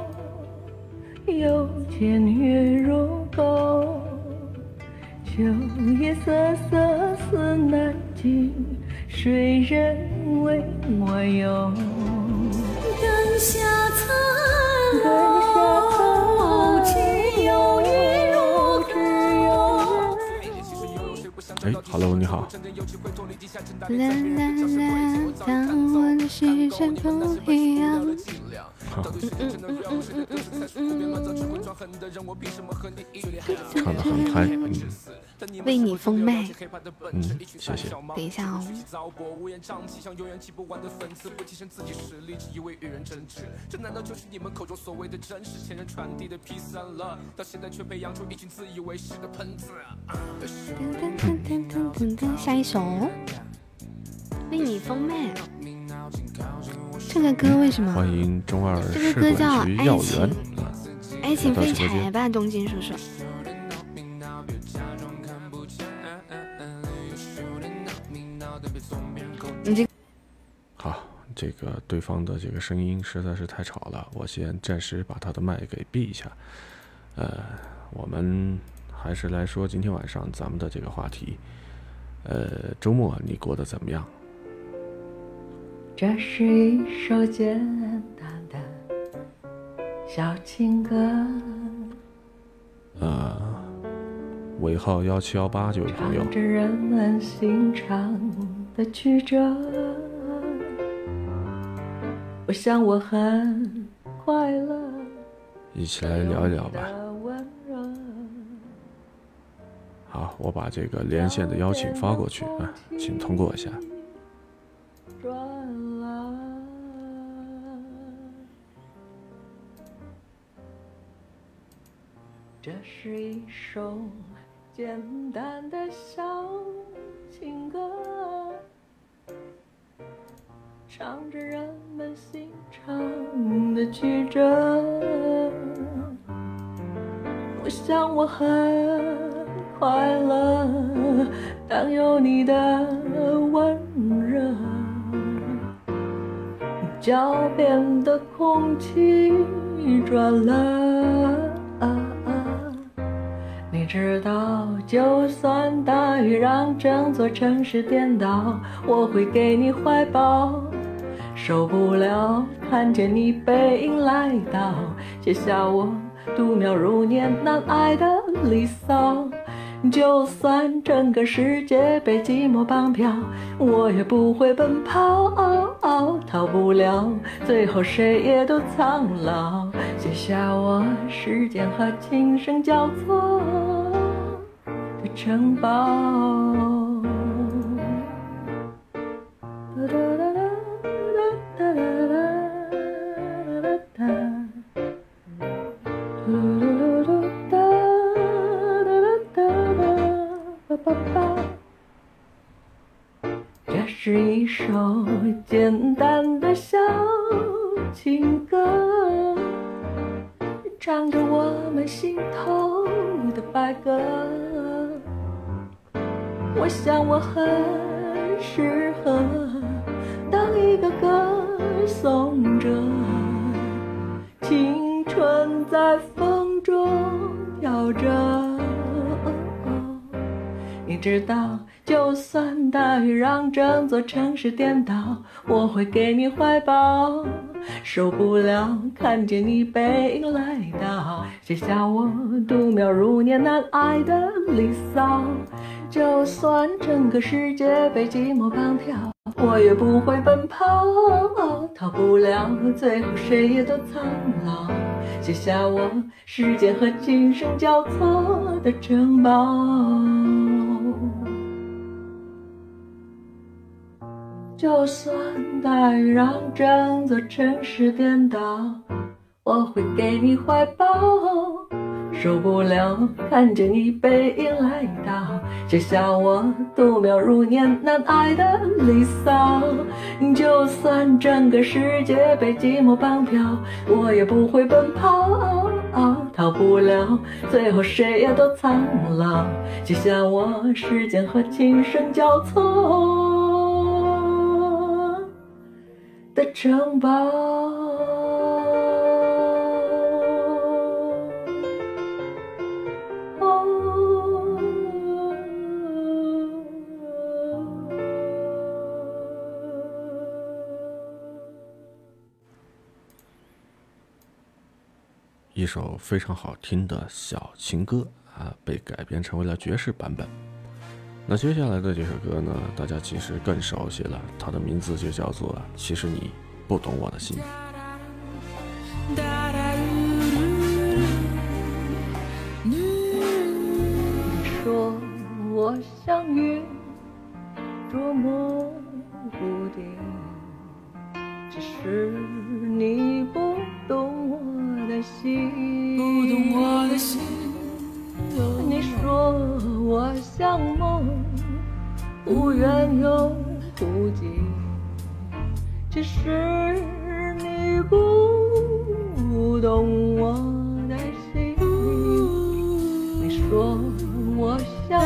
又见月如钩。秋夜瑟瑟思南京，谁人为我忧？哎，Hello，你好，啦啦啦，当我的视线不一样。唱的很嗨，嗯为你封麦，嗯，谢谢。等一下哦。噔噔噔噔噔噔，下一首，为你封麦。这个歌为什么？欢迎中二这试个歌叫爱情员，爱情废柴吧，东京叔叔。你这好，这个对方的这个声音实在是太吵了，我先暂时把他的麦给闭一下。呃，我们还是来说今天晚上咱们的这个话题。呃，周末你过得怎么样？这是一首简单的小情歌，呃，尾号幺七幺八这位朋友唱，着人们心肠的曲折。我想我很快乐，一起来聊一聊吧。好，我把这个连线的邀请发过去啊，请通过一下。转了。这是一首简单的小情歌，唱着人们心肠的曲折。我想我很快乐，当有你的温热，脚边的空气转了。你知道，就算大雨让整座城市颠倒，我会给你怀抱。受不了看见你背影来到，写下我度秒如年难挨的离骚。就算整个世界被寂寞绑票，我也不会奔跑，逃不了，最后谁也都苍老。写下我时间和琴声交错的城堡。一首简单的小情歌，唱着我们心头的白鸽。我想我很座城市颠倒，我会给你怀抱。受不了看见你背影来到，写下我度秒如年难挨的离骚。就算整个世界被寂寞绑票，我也不会奔跑，逃不了，最后谁也都苍老。写下我时间和琴声交错的城堡。就算大雨让整座城市颠倒，我会给你怀抱。受不了看着你背影来到，写下我度秒如年难挨的离骚。就算整个世界被寂寞绑票，我也不会奔跑，逃不了最后谁也都苍老，写下我时间和琴声交错的城堡。一首非常好听的小情歌啊，被改编成为了爵士版本。那接下来的这首歌呢，大家其实更熟悉了，它的名字就叫做《其实你不懂我的心》。你说我像云，捉摸不定，只是你不懂我。心，不懂我的心。你说我像梦，无缘又无尽。只是你不懂我的心。你说我像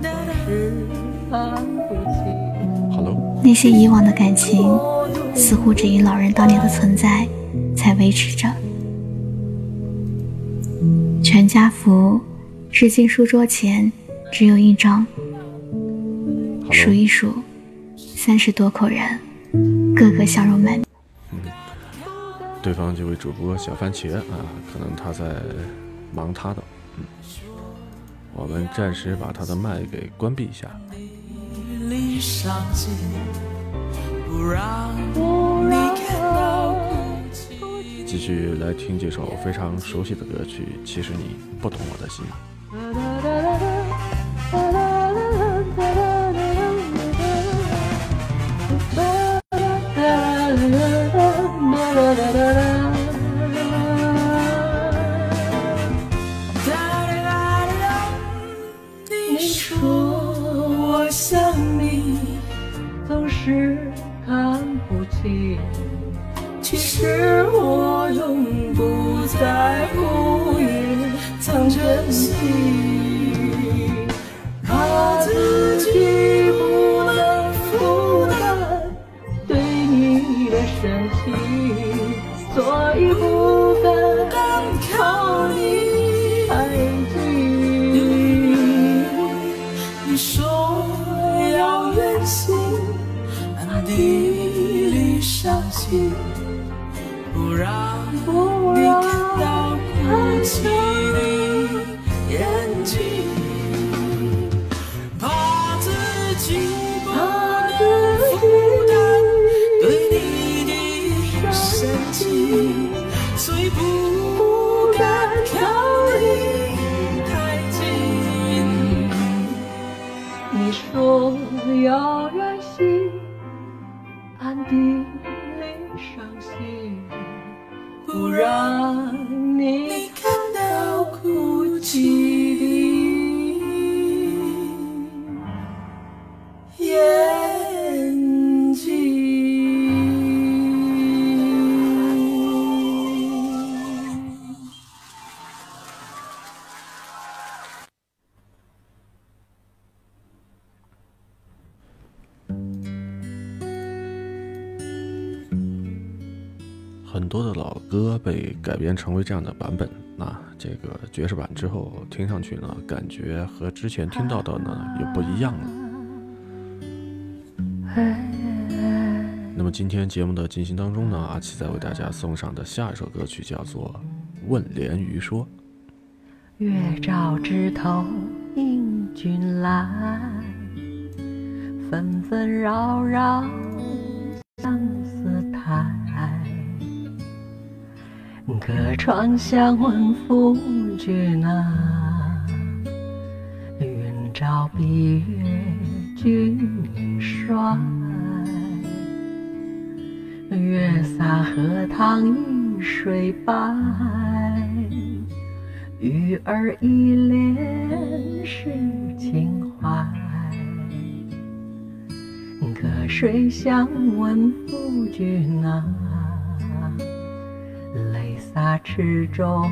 你，是看不清。那些以往的感情，似乎只因老人当年的存在。才维持着。全家福，至今书桌前只有一张。数一数，三十多口人，个个笑容满。对方这位主播小番茄啊，可能他在忙他的。嗯，我们暂时把他的麦给关闭一下。继续来听这首非常熟悉的歌曲，其实你不懂我的心。成为这样的版本，那这个爵士版之后听上去呢，感觉和之前听到的呢又不一样了。那么今天节目的进行当中呢，阿奇在为大家送上的下一首歌曲叫做《问莲鱼说》。月照枝头迎君来，纷纷扰扰隔窗相问夫君啊，云照碧月君衰。月洒荷塘映水白，鱼儿一脸是情怀，隔水相问夫君啊，池中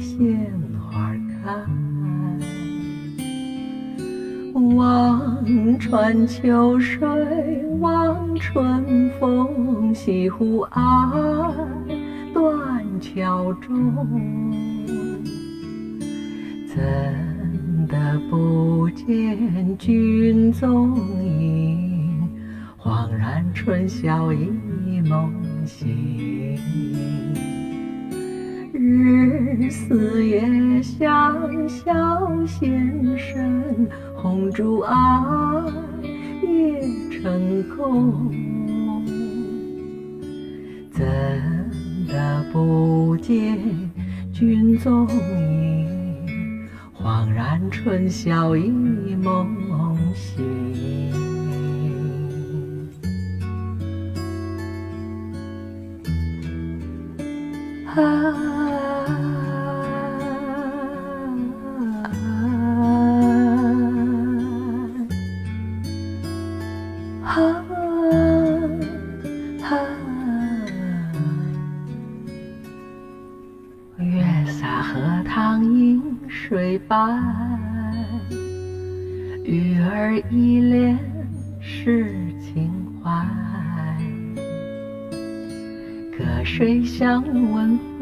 鲜花开。望穿秋水望春风，西湖岸断桥中。怎的不见君踪影？恍然春宵一梦醒。日思夜想小先生，红烛啊，夜成空。怎的不见君踪影？恍然春宵一梦醒，啊。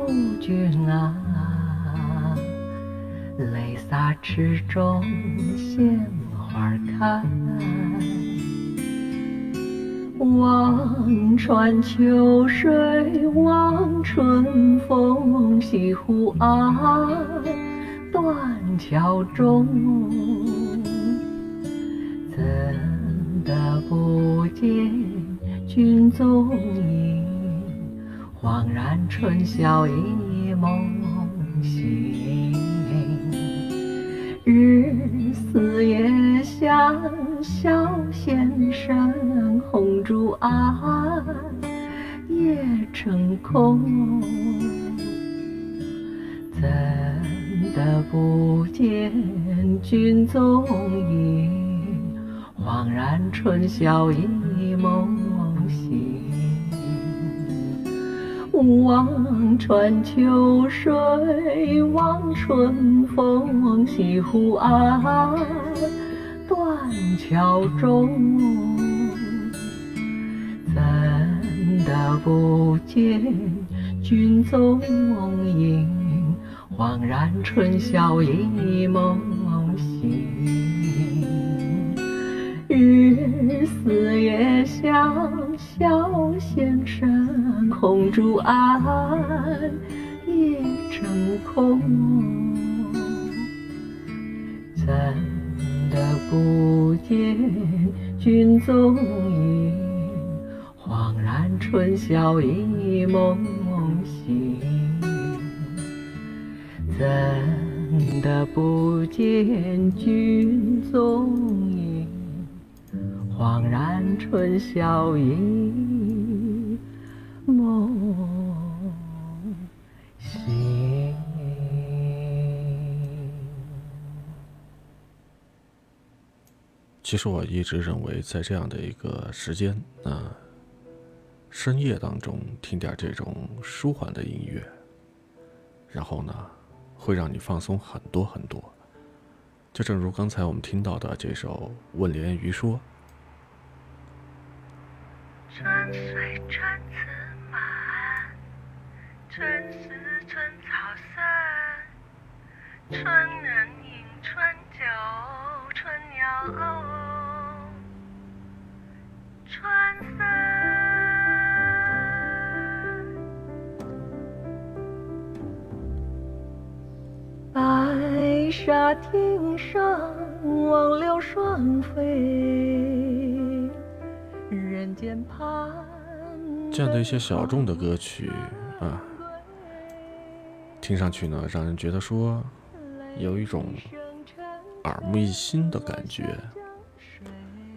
问夫君啊，泪洒池中鲜花开。望穿秋水望春风，西湖岸。断桥中，怎的不见君踪影？恍然春宵一梦醒。日思夜想小先生，红烛暗，夜成空。怎？的不见君踪影，恍然春宵一梦望穿秋水望春风，西湖岸断桥中，怎的不见君踪影？恍然春宵一梦醒，日思夜想笑先生，红烛暗，夜成空。怎的不见君踪影？恍然春宵一梦醒。怎的不见君踪影？恍然春宵一梦醒。其实我一直认为，在这样的一个时间啊，深夜当中听点这种舒缓的音乐，然后呢？会让你放松很多很多，就正如刚才我们听到的这首《问莲鱼说》。春思春草深，春人饮春酒，春鸟偶，春色。白沙汀上望柳双飞，人间盼。这样的一些小众的歌曲啊，听上去呢，让人觉得说有一种耳目一新的感觉，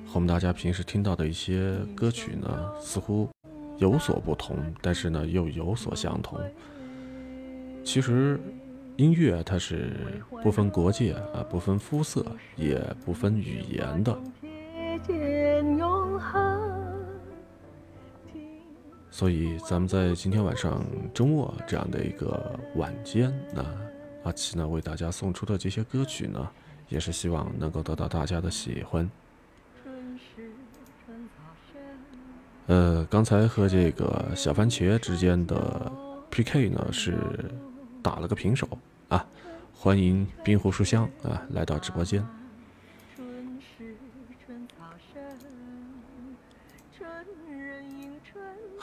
和我们大家平时听到的一些歌曲呢，似乎有所不同，但是呢，又有所相同。其实。音乐它是不分国界啊，不分肤色，也不分语言的。所以，咱们在今天晚上周末这样的一个晚间，那阿奇呢为大家送出的这些歌曲呢，也是希望能够得到大家的喜欢。呃，刚才和这个小番茄之间的 PK 呢是打了个平手。啊，欢迎冰湖书香啊来到直播间。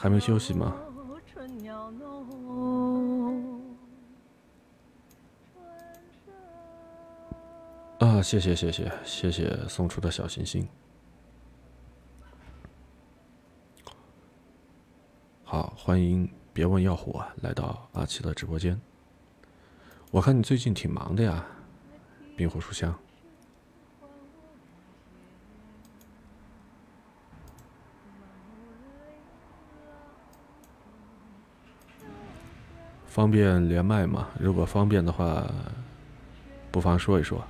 还没休息吗？啊，谢谢谢谢谢谢送出的小心心。好，欢迎别问要火来到阿奇的直播间。我看你最近挺忙的呀，冰火书香。方便连麦吗？如果方便的话，不妨说一说。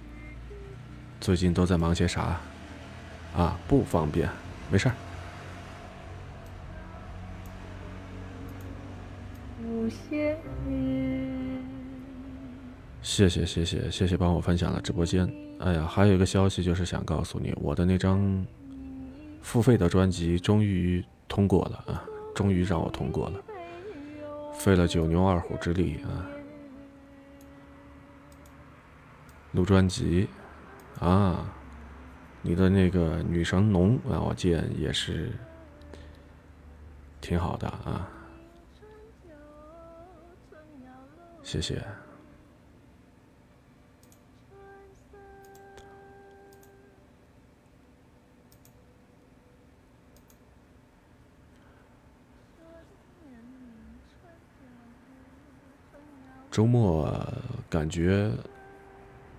最近都在忙些啥？啊，不方便，没事儿。谢谢谢谢谢谢，帮我分享了直播间。哎呀，还有一个消息就是想告诉你，我的那张付费的专辑终于通过了啊！终于让我通过了，费了九牛二虎之力啊！录专辑啊，你的那个女神农啊，我见也是挺好的啊，谢谢。周末感觉，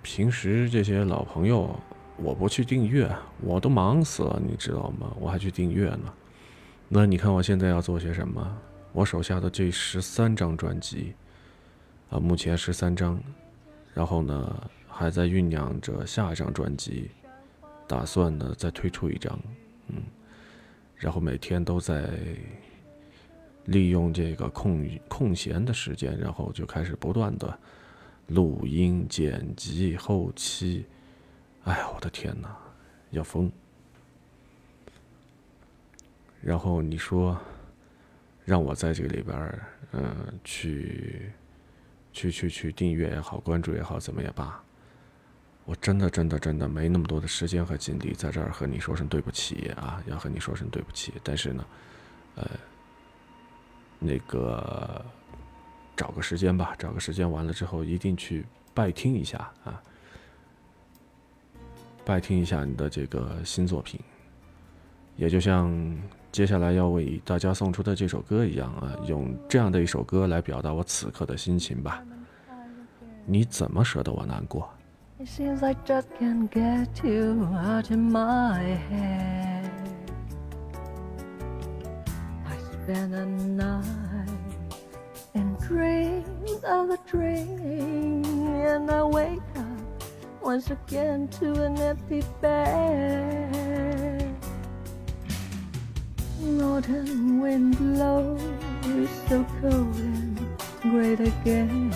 平时这些老朋友，我不去订阅，我都忙死了，你知道吗？我还去订阅呢。那你看我现在要做些什么？我手下的这十三张专辑，啊，目前十三张，然后呢，还在酝酿着下一张专辑，打算呢再推出一张，嗯，然后每天都在。利用这个空空闲的时间，然后就开始不断的录音、剪辑、后期。哎呀，我的天哪，要疯！然后你说让我在这个里边，嗯，去去去去订阅也好，关注也好，怎么也罢，我真的真的真的没那么多的时间和精力在这儿和你说声对不起啊，要和你说声对不起。但是呢，呃。那个，找个时间吧，找个时间完了之后，一定去拜听一下啊，拜听一下你的这个新作品，也就像接下来要为大家送出的这首歌一样啊，用这样的一首歌来表达我此刻的心情吧。你怎么舍得我难过？？spend a night and dream of a dream and I wake up once again to an empty bed Autumn wind blows so cold and great again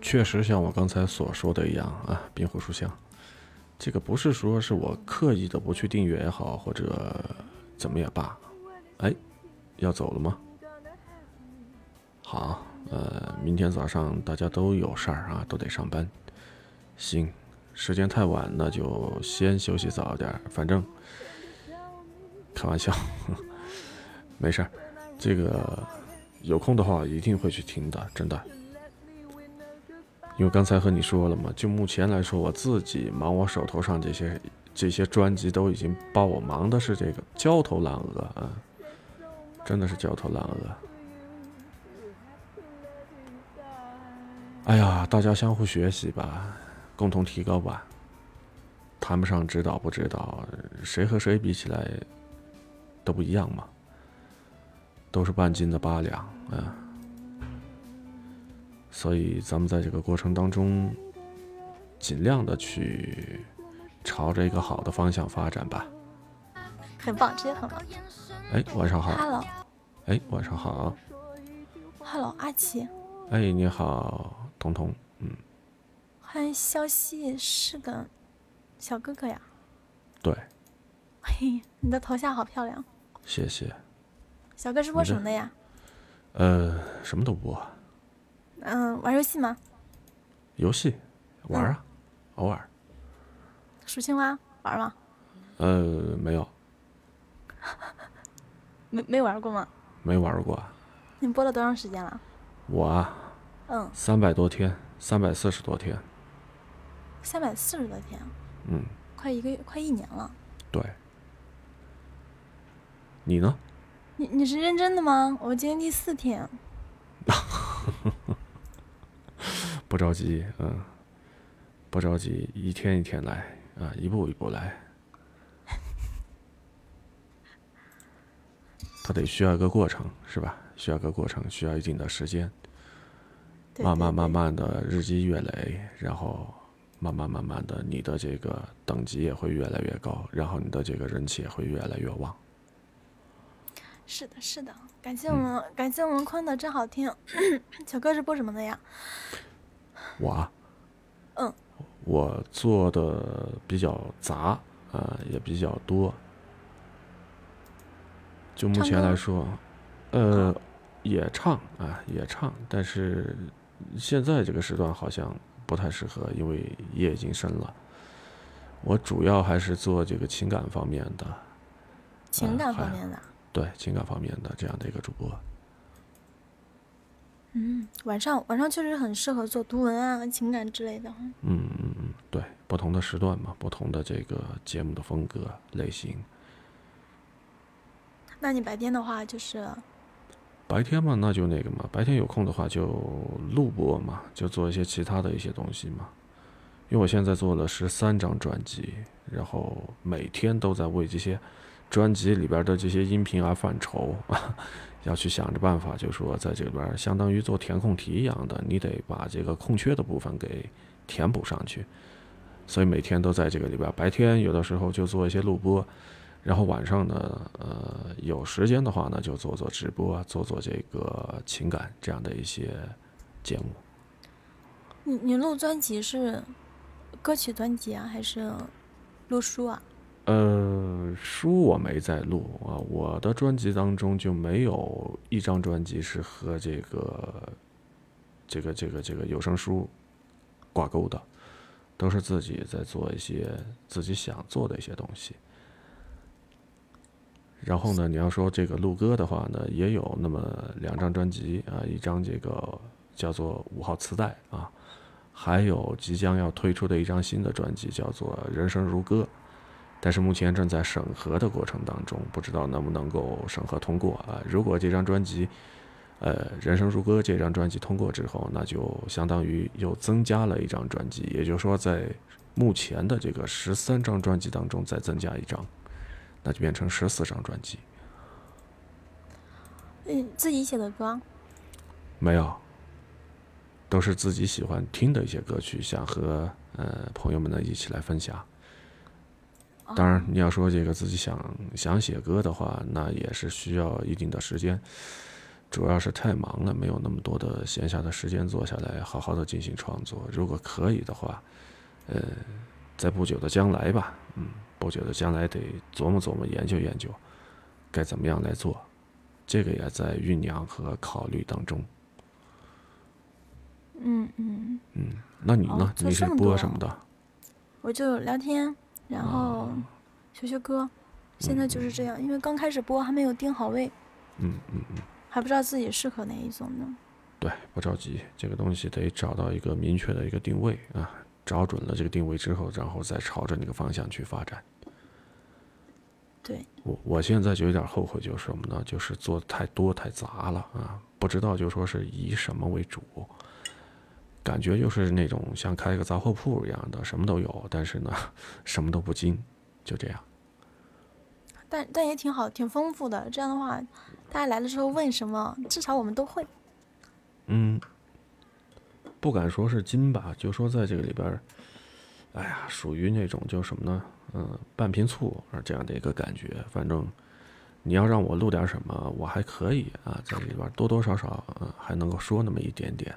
确实像我刚才所说的一样啊，冰火书香。这个不是说是我刻意的不去订阅也好，或者怎么也罢，哎，要走了吗？好，呃，明天早上大家都有事儿啊，都得上班。行，时间太晚，那就先休息早点。反正开玩笑，(laughs) 没事儿。这个有空的话一定会去听的，真的。因为刚才和你说了嘛，就目前来说，我自己忙我手头上这些这些专辑，都已经把我忙的是这个焦头烂额啊，真的是焦头烂额。哎呀，大家相互学习吧，共同提高吧。谈不上知道不知道，谁和谁比起来都不一样嘛，都是半斤的八两啊。所以咱们在这个过程当中，尽量的去朝着一个好的方向发展吧。很棒，真的很棒。哎，晚上好。Hello，哎，晚上好。Hello，阿奇，哎，你好，彤彤。嗯，欢迎消息是个小哥哥呀。对，嘿，你的头像好漂亮。谢谢。小哥是播什么的呀？呃，什么都播，嗯，玩游戏吗？游戏玩啊，偶尔。数青蛙玩吗？呃，没有，(laughs) 没没玩过吗？没玩过。你播了多长时间了？我啊，嗯，三百多天，三百四十多天。三百四十多天，嗯，快一个月，快一年了。对。你呢？你你是认真的吗？我今天第四天。(laughs) 不着急，嗯，不着急，一天一天来啊，一步一步来。(laughs) 它得需要一个过程，是吧？需要一个过程，需要一定的时间，对慢慢对对慢慢的日积月累，然后慢慢慢慢的，你的这个等级也会越来越高，然后你的这个人气也会越来越旺。是的，是的，感谢我们，感谢我们坤的真好听。(coughs) 小哥是播什么的呀？我啊，嗯，我做的比较杂，啊，也比较多。就目前来说，呃，也唱啊，也唱，但是现在这个时段好像不太适合，因为夜已经深了。我主要还是做这个情感方面的，情感方面的。对情感方面的这样的一个主播。嗯，晚上晚上确实很适合做图文啊、情感之类的。嗯嗯嗯，对，不同的时段嘛，不同的这个节目的风格类型。那你白天的话就是，白天嘛，那就那个嘛，白天有空的话就录播嘛，就做一些其他的一些东西嘛。因为我现在做了十三张专辑，然后每天都在为这些专辑里边的这些音频而犯愁，要去想着办法，就说在这里边相当于做填空题一样的，你得把这个空缺的部分给填补上去。所以每天都在这个里边，白天有的时候就做一些录播，然后晚上呢，呃，有时间的话呢，就做做直播，做做这个情感这样的一些节目。你你录专辑是歌曲专辑啊，还是录书啊？呃，书我没在录啊，我的专辑当中就没有一张专辑是和这个这个这个这个有声书挂钩的，都是自己在做一些自己想做的一些东西。然后呢，你要说这个录歌的话呢，也有那么两张专辑啊，一张这个叫做五号磁带啊，还有即将要推出的一张新的专辑叫做《人生如歌》。但是目前正在审核的过程当中，不知道能不能够审核通过啊？如果这张专辑，呃，《人生如歌》这张专辑通过之后，那就相当于又增加了一张专辑，也就是说，在目前的这个十三张专辑当中再增加一张，那就变成十四张专辑。嗯，自己写的歌。没有，都是自己喜欢听的一些歌曲，想和呃朋友们呢一起来分享。当然，你要说这个自己想想写歌的话，那也是需要一定的时间，主要是太忙了，没有那么多的闲暇的时间坐下来好好的进行创作。如果可以的话，呃，在不久的将来吧，嗯，不久的将来得琢磨琢磨、研究研究，该怎么样来做，这个也在酝酿和考虑当中。嗯嗯，嗯，那你呢？哦你是播什么的？我就聊天，然后学学歌。现在就是这样，因为刚开始播还没有定好位，嗯嗯嗯，还不知道自己适合哪一种呢。对，不着急，这个东西得找到一个明确的一个定位啊，找准了这个定位之后，然后再朝着那个方向去发展。对，我我现在就有点后悔，就是什么呢？就是做的太多太杂了啊，不知道就说是以什么为主，感觉就是那种像开个杂货铺一样的，什么都有，但是呢，(laughs) 什么都不精，就这样。但但也挺好，挺丰富的。这样的话，大家来的时候问什么，至少我们都会。嗯，不敢说是精吧，就说在这个里边儿，哎呀，属于那种叫什么呢？嗯，半瓶醋啊这样的一个感觉。反正你要让我录点什么，我还可以啊，在里边多多少少嗯还能够说那么一点点。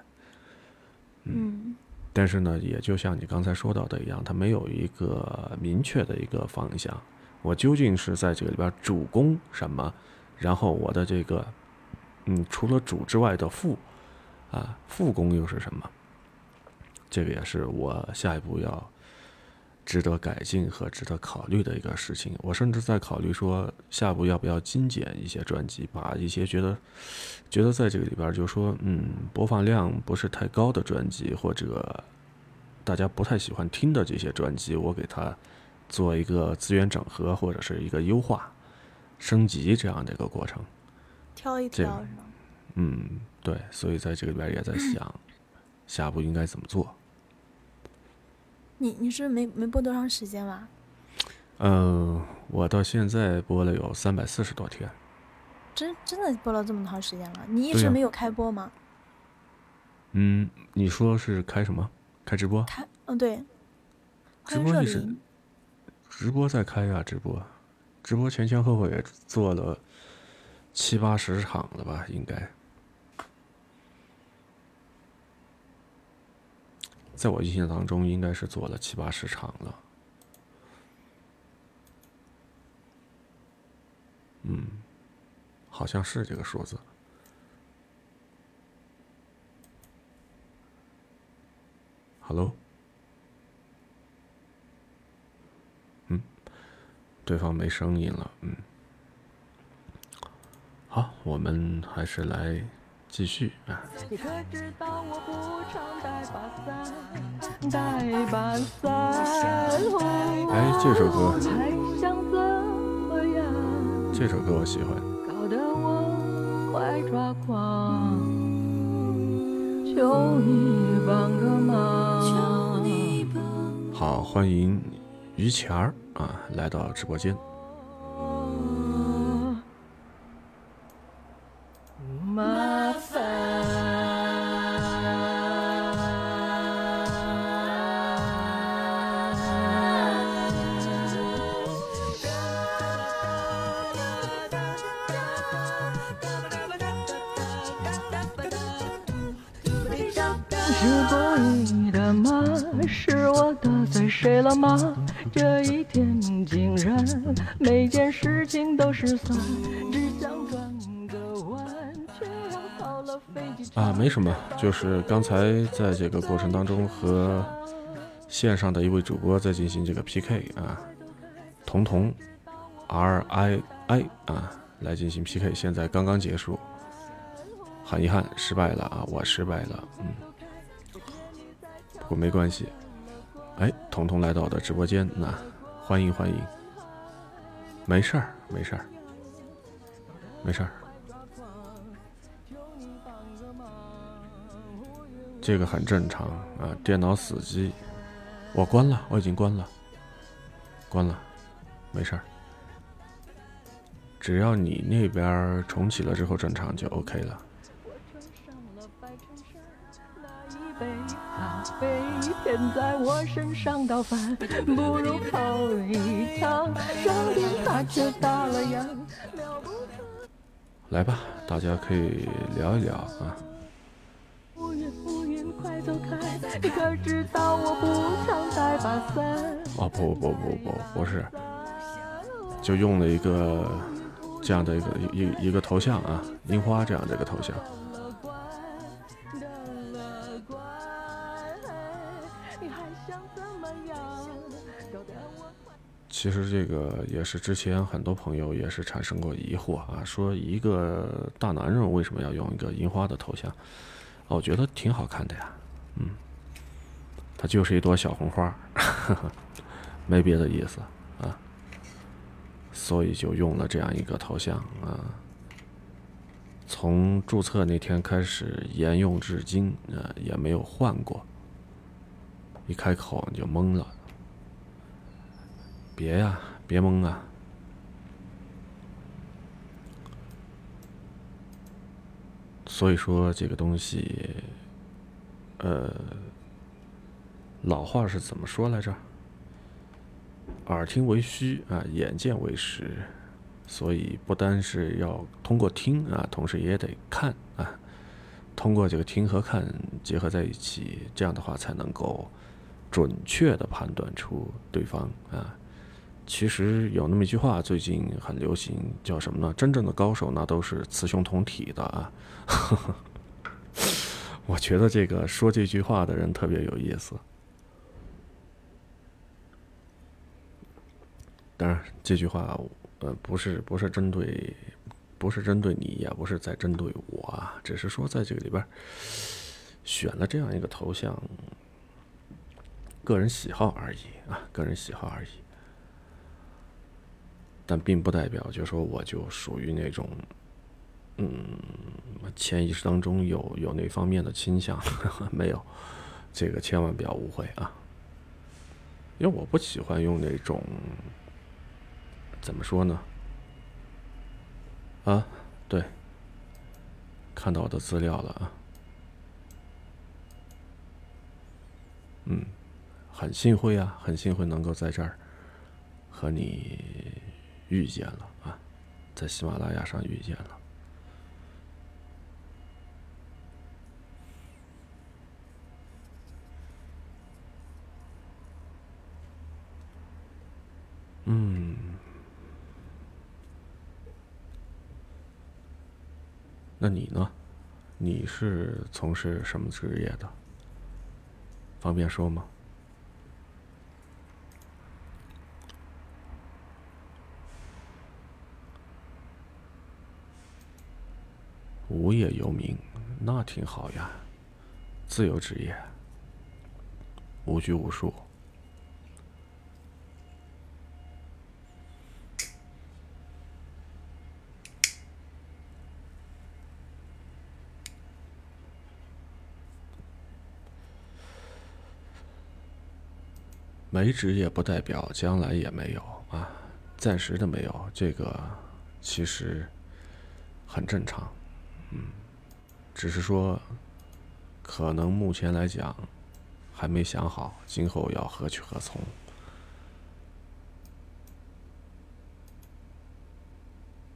嗯但是呢，也就像你刚才说到的一样，它没有一个明确的一个方向。我究竟是在这个里边主攻什么，然后我的这个，嗯，除了主之外的副，啊，副攻又是什么？这个也是我下一步要值得改进和值得考虑的一个事情。我甚至在考虑说，下一步要不要精简一些专辑，把一些觉得觉得在这个里边儿就说，嗯，播放量不是太高的专辑，或者大家不太喜欢听的这些专辑，我给它做一个资源整合或者是一个优化、升级这样的一个过程。挑一个挑？嗯，对，所以在这个里边也在想，(clears throat) 下一步应该怎么做。你你是没没播多长时间吧？嗯，我到现在播了有三百四十多天。真真的播了这么长时间了？你一直没有开播吗？嗯，你说是开什么？开直播？开，嗯对。直播一直，直播在开呀、直播，直播前前后后也做了七八十场了吧，应该。在我印象当中，应该是做了七八十场了。嗯，好像是这个数字。Hello，嗯，对方没声音了，嗯。好，我们还是来继续啊。你可知道我不常带把伞，带把伞。哦哎，这首歌？这首歌我喜欢。搞得我快抓狂，求你帮个忙。好，欢迎于钱儿啊来到直播间。就是刚才在这个过程当中和线上的一位主播在进行这个 PK 啊，彤彤 R I I 啊来进行 PK，现在刚刚结束，很遗憾失败了啊，我失败了，嗯，不过没关系，哎，彤彤来到我的直播间，那欢迎欢迎，没事儿没事儿。没事儿。这个很正常啊，电脑死机，我关了，我已经关了，关了，没事儿。只要你那边重启了之后正常就 OK 了。在我身上倒翻，不如跑一趟，差点他却打了烊。来吧，大家可以聊一聊啊。你可知道我不常带把伞？哦不不不不不是，就用了一个这样的一个一一个头像啊，樱花这样的一个头像。其实这个也是之前很多朋友也是产生过疑惑啊，说一个大男人为什么要用一个樱花的头像？我觉得挺好看的呀，嗯，它就是一朵小红花，(laughs) 没别的意思啊，所以就用了这样一个头像啊。从注册那天开始沿用至今，呃，也没有换过。一开口你就懵了。别呀，别懵啊！所以说这个东西呃，老话是怎么说来着？耳听为虚啊，眼见为实，所以不单是要通过听啊，同时也得看啊。通过这个听和看结合在一起，这样的话才能够准确的判断出对方啊。其实有那么一句话，最近很流行，叫什么呢？真正的高手那都是雌雄同体的啊。(laughs) 我觉得这个说这句话的人特别有意思。当然，这句话呃不是不是针对，不是针对你，也不是在针对我啊，只是说在这个里边选了这样一个头像，个人喜好而已啊，个人喜好而已。但并不代表，就说我就属于那种，嗯，潜意识当中有有那方面的倾向，(laughs) 没有，这个千万不要误会啊。因为我不喜欢用那种，怎么说呢？啊，对，看到我的资料了啊，嗯，很幸会啊，很幸会能够在这儿和你。遇见了啊，在喜马拉雅上遇见了。嗯，那你呢？你是从事什么职业的？方便说吗？无业游民，那挺好呀，自由职业，无拘无束。没职业不代表将来也没有啊，暂时的没有，这个其实很正常。嗯，只是说，可能目前来讲，还没想好今后要何去何从。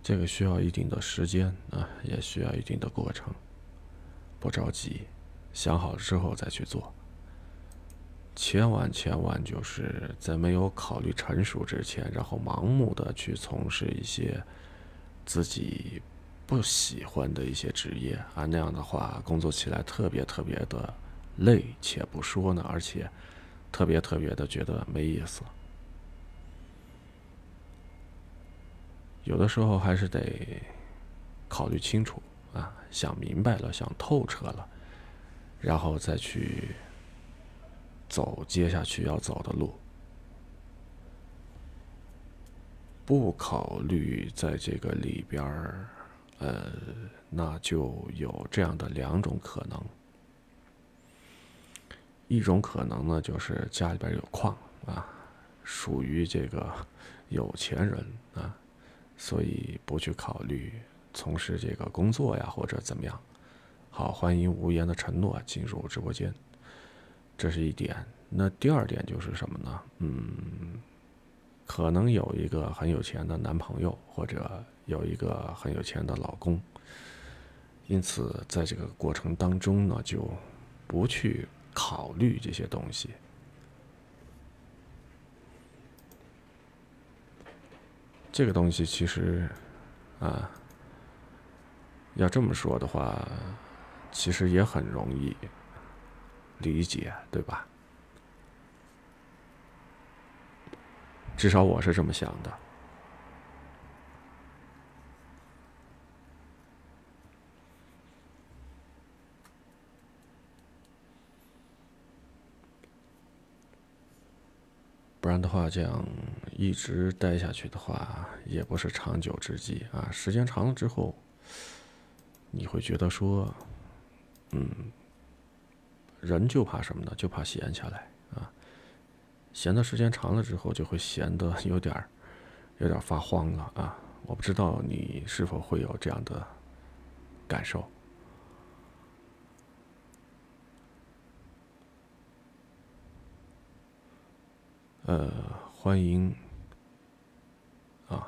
这个需要一定的时间啊，也需要一定的过程，不着急，想好了之后再去做。千万千万就是在没有考虑成熟之前，然后盲目的去从事一些自己。不喜欢的一些职业啊，那样的话工作起来特别特别的累，且不说呢，而且特别特别的觉得没意思。有的时候还是得考虑清楚啊，想明白了，想透彻了，然后再去走接下去要走的路。不考虑在这个里边儿。呃，那就有这样的两种可能。一种可能呢，就是家里边有矿啊，属于这个有钱人啊，所以不去考虑从事这个工作呀，或者怎么样。好，欢迎无言的承诺进入直播间，这是一点。那第二点就是什么呢？嗯，可能有一个很有钱的男朋友，或者。有一个很有钱的老公，因此在这个过程当中呢，就不去考虑这些东西。这个东西其实，啊，要这么说的话，其实也很容易理解，对吧？至少我是这么想的。不然的话，这样一直待下去的话，也不是长久之计啊。时间长了之后，你会觉得说，嗯，人就怕什么呢？就怕闲下来啊，闲的时间长了之后，就会闲的 (laughs) 有点有点发慌了啊。我不知道你是否会有这样的感受。呃，欢迎啊，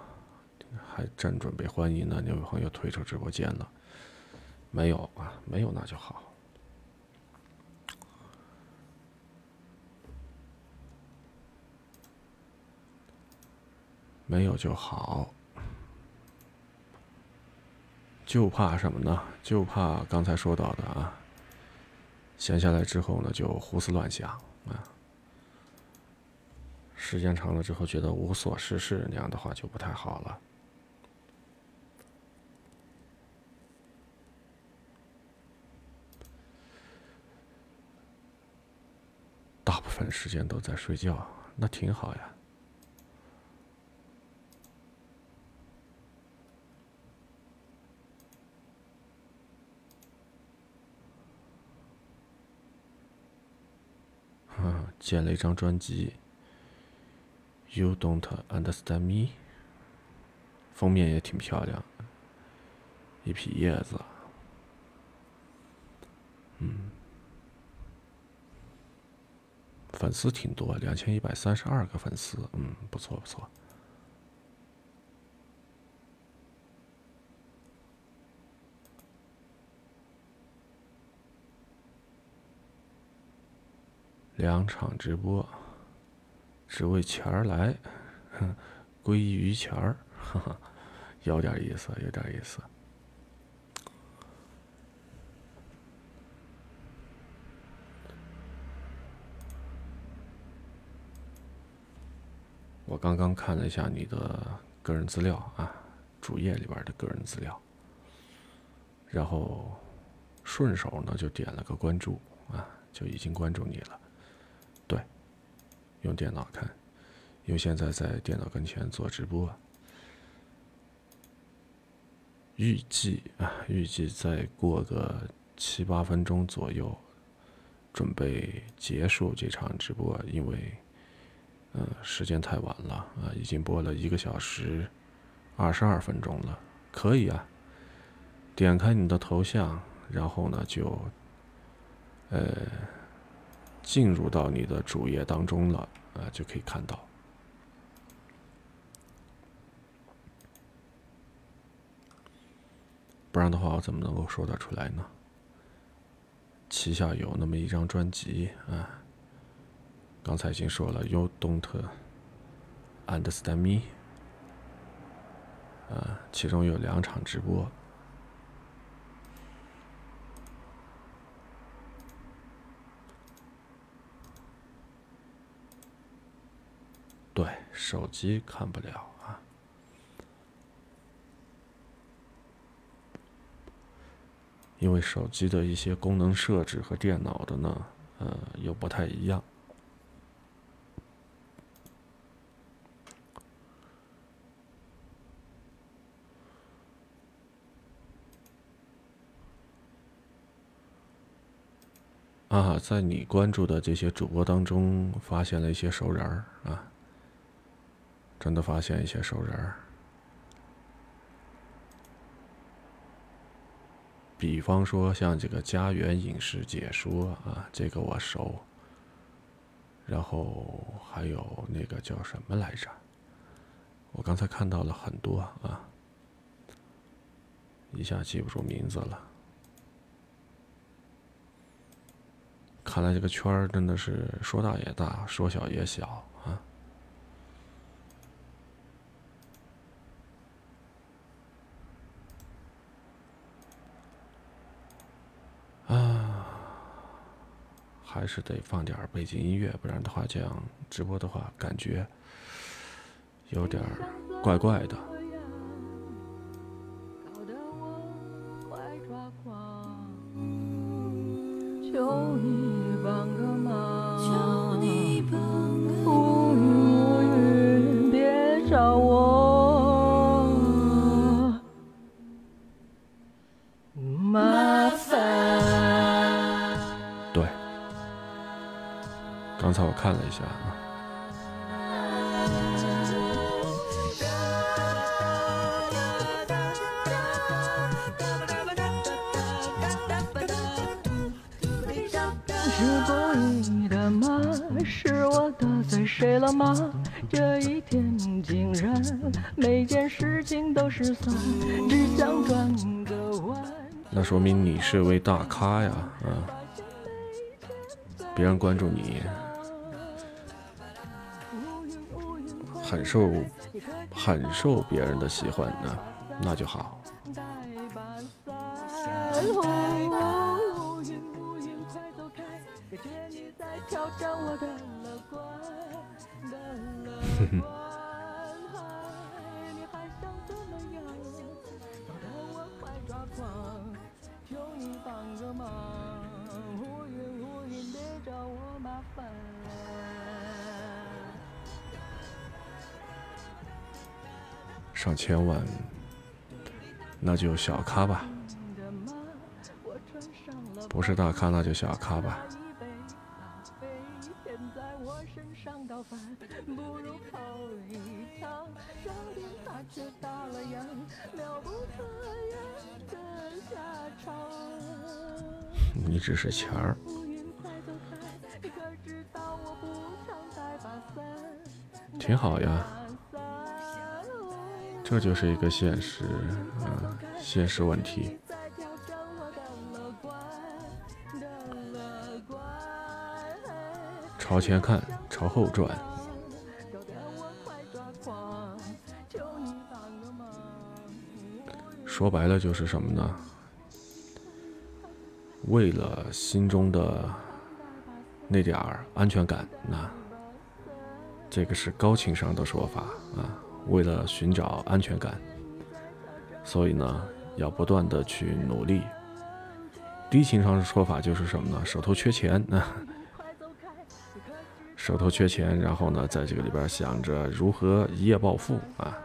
还正准备欢迎呢，那位朋友退出直播间了，没有啊，没有那就好。没有就好。就怕什么呢？就怕刚才说到的啊，闲下来之后呢，就胡思乱想啊。时间长了之后，觉得无所事事，那样的话就不太好了。大部分时间都在睡觉，那挺好呀。建，了一张专辑。You don't understand me。封面也挺漂亮，一匹叶子。嗯，粉丝挺多，两千一百三十二个粉丝，嗯，不错不错。两场直播，只为钱儿来，(laughs) 归于钱儿，(laughs) 有点意思，有点意思。我刚刚看了一下你的个人资料啊，主页里边的个人资料，然后顺手呢就点了个关注啊，就已经关注你了。对用电脑看，因为现在在电脑跟前做直播。预计啊，预计再过个七八分钟左右，准备结束这场直播，因为，嗯，时间太晚了啊，已经播了一个小时二十二分钟了。可以啊，点开你的头像，然后呢就，呃。进入到你的主页当中了，啊，就可以看到。不然的话，我怎么能够说得出来呢？旗下有那么一张专辑啊，刚才已经说了，You don't understand me，啊，其中有两场直播。对，手机看不了啊，因为手机的一些功能设置和电脑的呢，呃，又不太一样。啊，在你关注的这些主播当中，发现了一些熟人儿啊。真的发现一些熟人儿，比方说像这个家园影视解说啊，这个我熟。然后还有那个叫什么来着？我刚才看到了很多啊，一下记不住名字了。看来这个圈儿真的是说大也大，说小也小啊。啊，还是得放点背景音乐，不然的话，这样直播的话，感觉有点怪怪的。大咖呀，啊！别人关注你，很受很受别人的喜欢呢，那就好。上千万，那就小咖吧；不是大咖，那就小咖吧。你只是钱儿，挺好呀。这就是一个现实，啊，现实问题。朝前看，朝后转。说白了就是什么呢？为了心中的那点儿安全感，那这个是高情商的说法啊。为了寻找安全感，所以呢，要不断的去努力。低情商的说法就是什么呢？手头缺钱啊，(laughs) 手头缺钱，然后呢，在这个里边想着如何一夜暴富啊。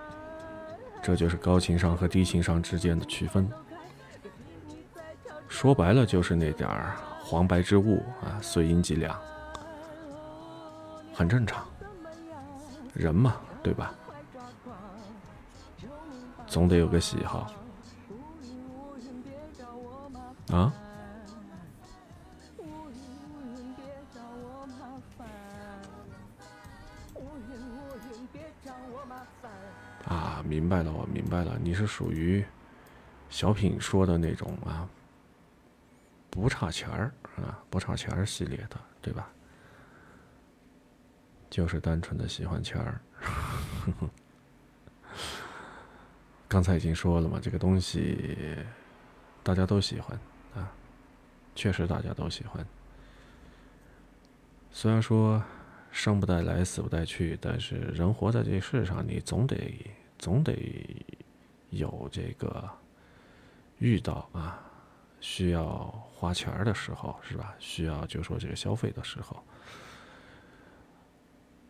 这就是高情商和低情商之间的区分。说白了就是那点儿黄白之物啊，碎银几两，很正常。人嘛，对吧？总得有个喜好啊！啊，明白了，我明白了，你是属于小品说的那种啊，不差钱儿啊，不差钱儿系列的，对吧？就是单纯的喜欢钱儿。刚才已经说了嘛，这个东西大家都喜欢啊，确实大家都喜欢。虽然说生不带来，死不带去，但是人活在这世上，你总得总得有这个遇到啊需要花钱的时候，是吧？需要就说这个消费的时候，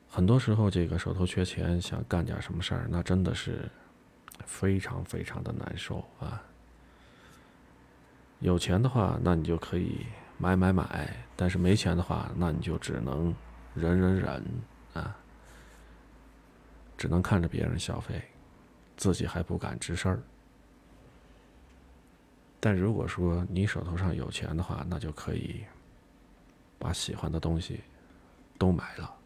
很多时候这个手头缺钱，想干点什么事儿，那真的是。非常非常的难受啊！有钱的话，那你就可以买买买；但是没钱的话，那你就只能忍忍忍啊，只能看着别人消费，自己还不敢吱声儿。但如果说你手头上有钱的话，那就可以把喜欢的东西都买了。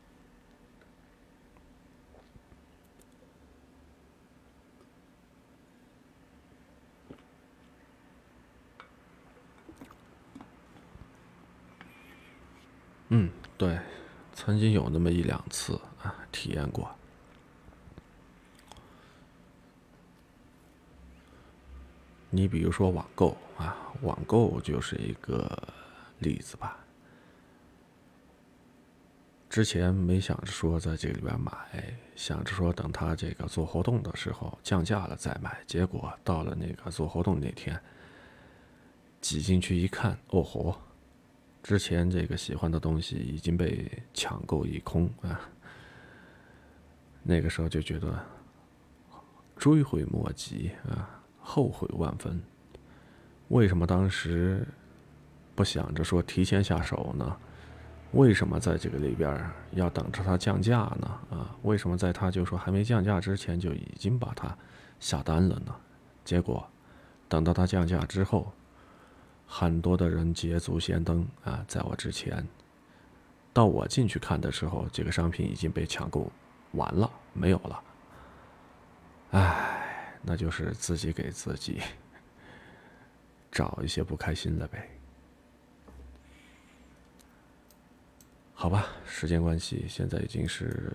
嗯，对，曾经有那么一两次啊，体验过。你比如说网购啊，网购就是一个例子吧。之前没想着说在这里边买，想着说等他这个做活动的时候降价了再买，结果到了那个做活动那天，挤进去一看，哦豁！之前这个喜欢的东西已经被抢购一空啊，那个时候就觉得追悔莫及啊，后悔万分。为什么当时不想着说提前下手呢？为什么在这个里边要等着它降价呢？啊，为什么在它就说还没降价之前就已经把它下单了呢？结果等到它降价之后。很多的人捷足先登啊，在我之前，到我进去看的时候，这个商品已经被抢购完了，没有了。唉，那就是自己给自己找一些不开心的呗。好吧，时间关系，现在已经是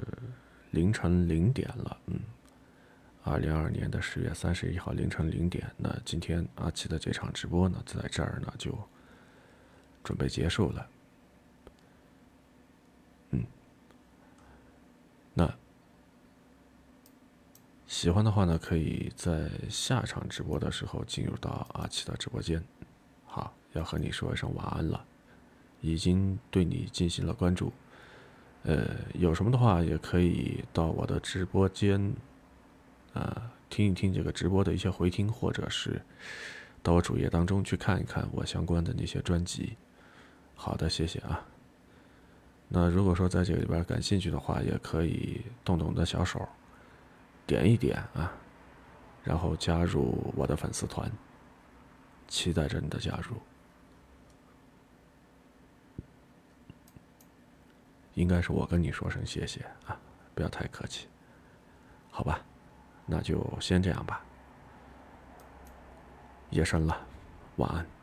凌晨零点了。嗯，二零二二年的十月三十一号凌晨零点，那今天阿奇的这场直播呢，在这儿呢就准备结束了。嗯，那喜欢的话呢，可以在下场直播的时候进入到阿奇的直播间。好，要和你说一声晚安了。已经对你进行了关注，呃，有什么的话也可以到我的直播间，啊，听一听这个直播的一些回听，或者是到我主页当中去看一看我相关的那些专辑。好的，谢谢啊。那如果说在这里边感兴趣的话，也可以动动的小手，点一点啊，然后加入我的粉丝团，期待着你的加入。应该是我跟你说声谢谢啊，不要太客气，好吧，那就先这样吧。夜深了，晚安。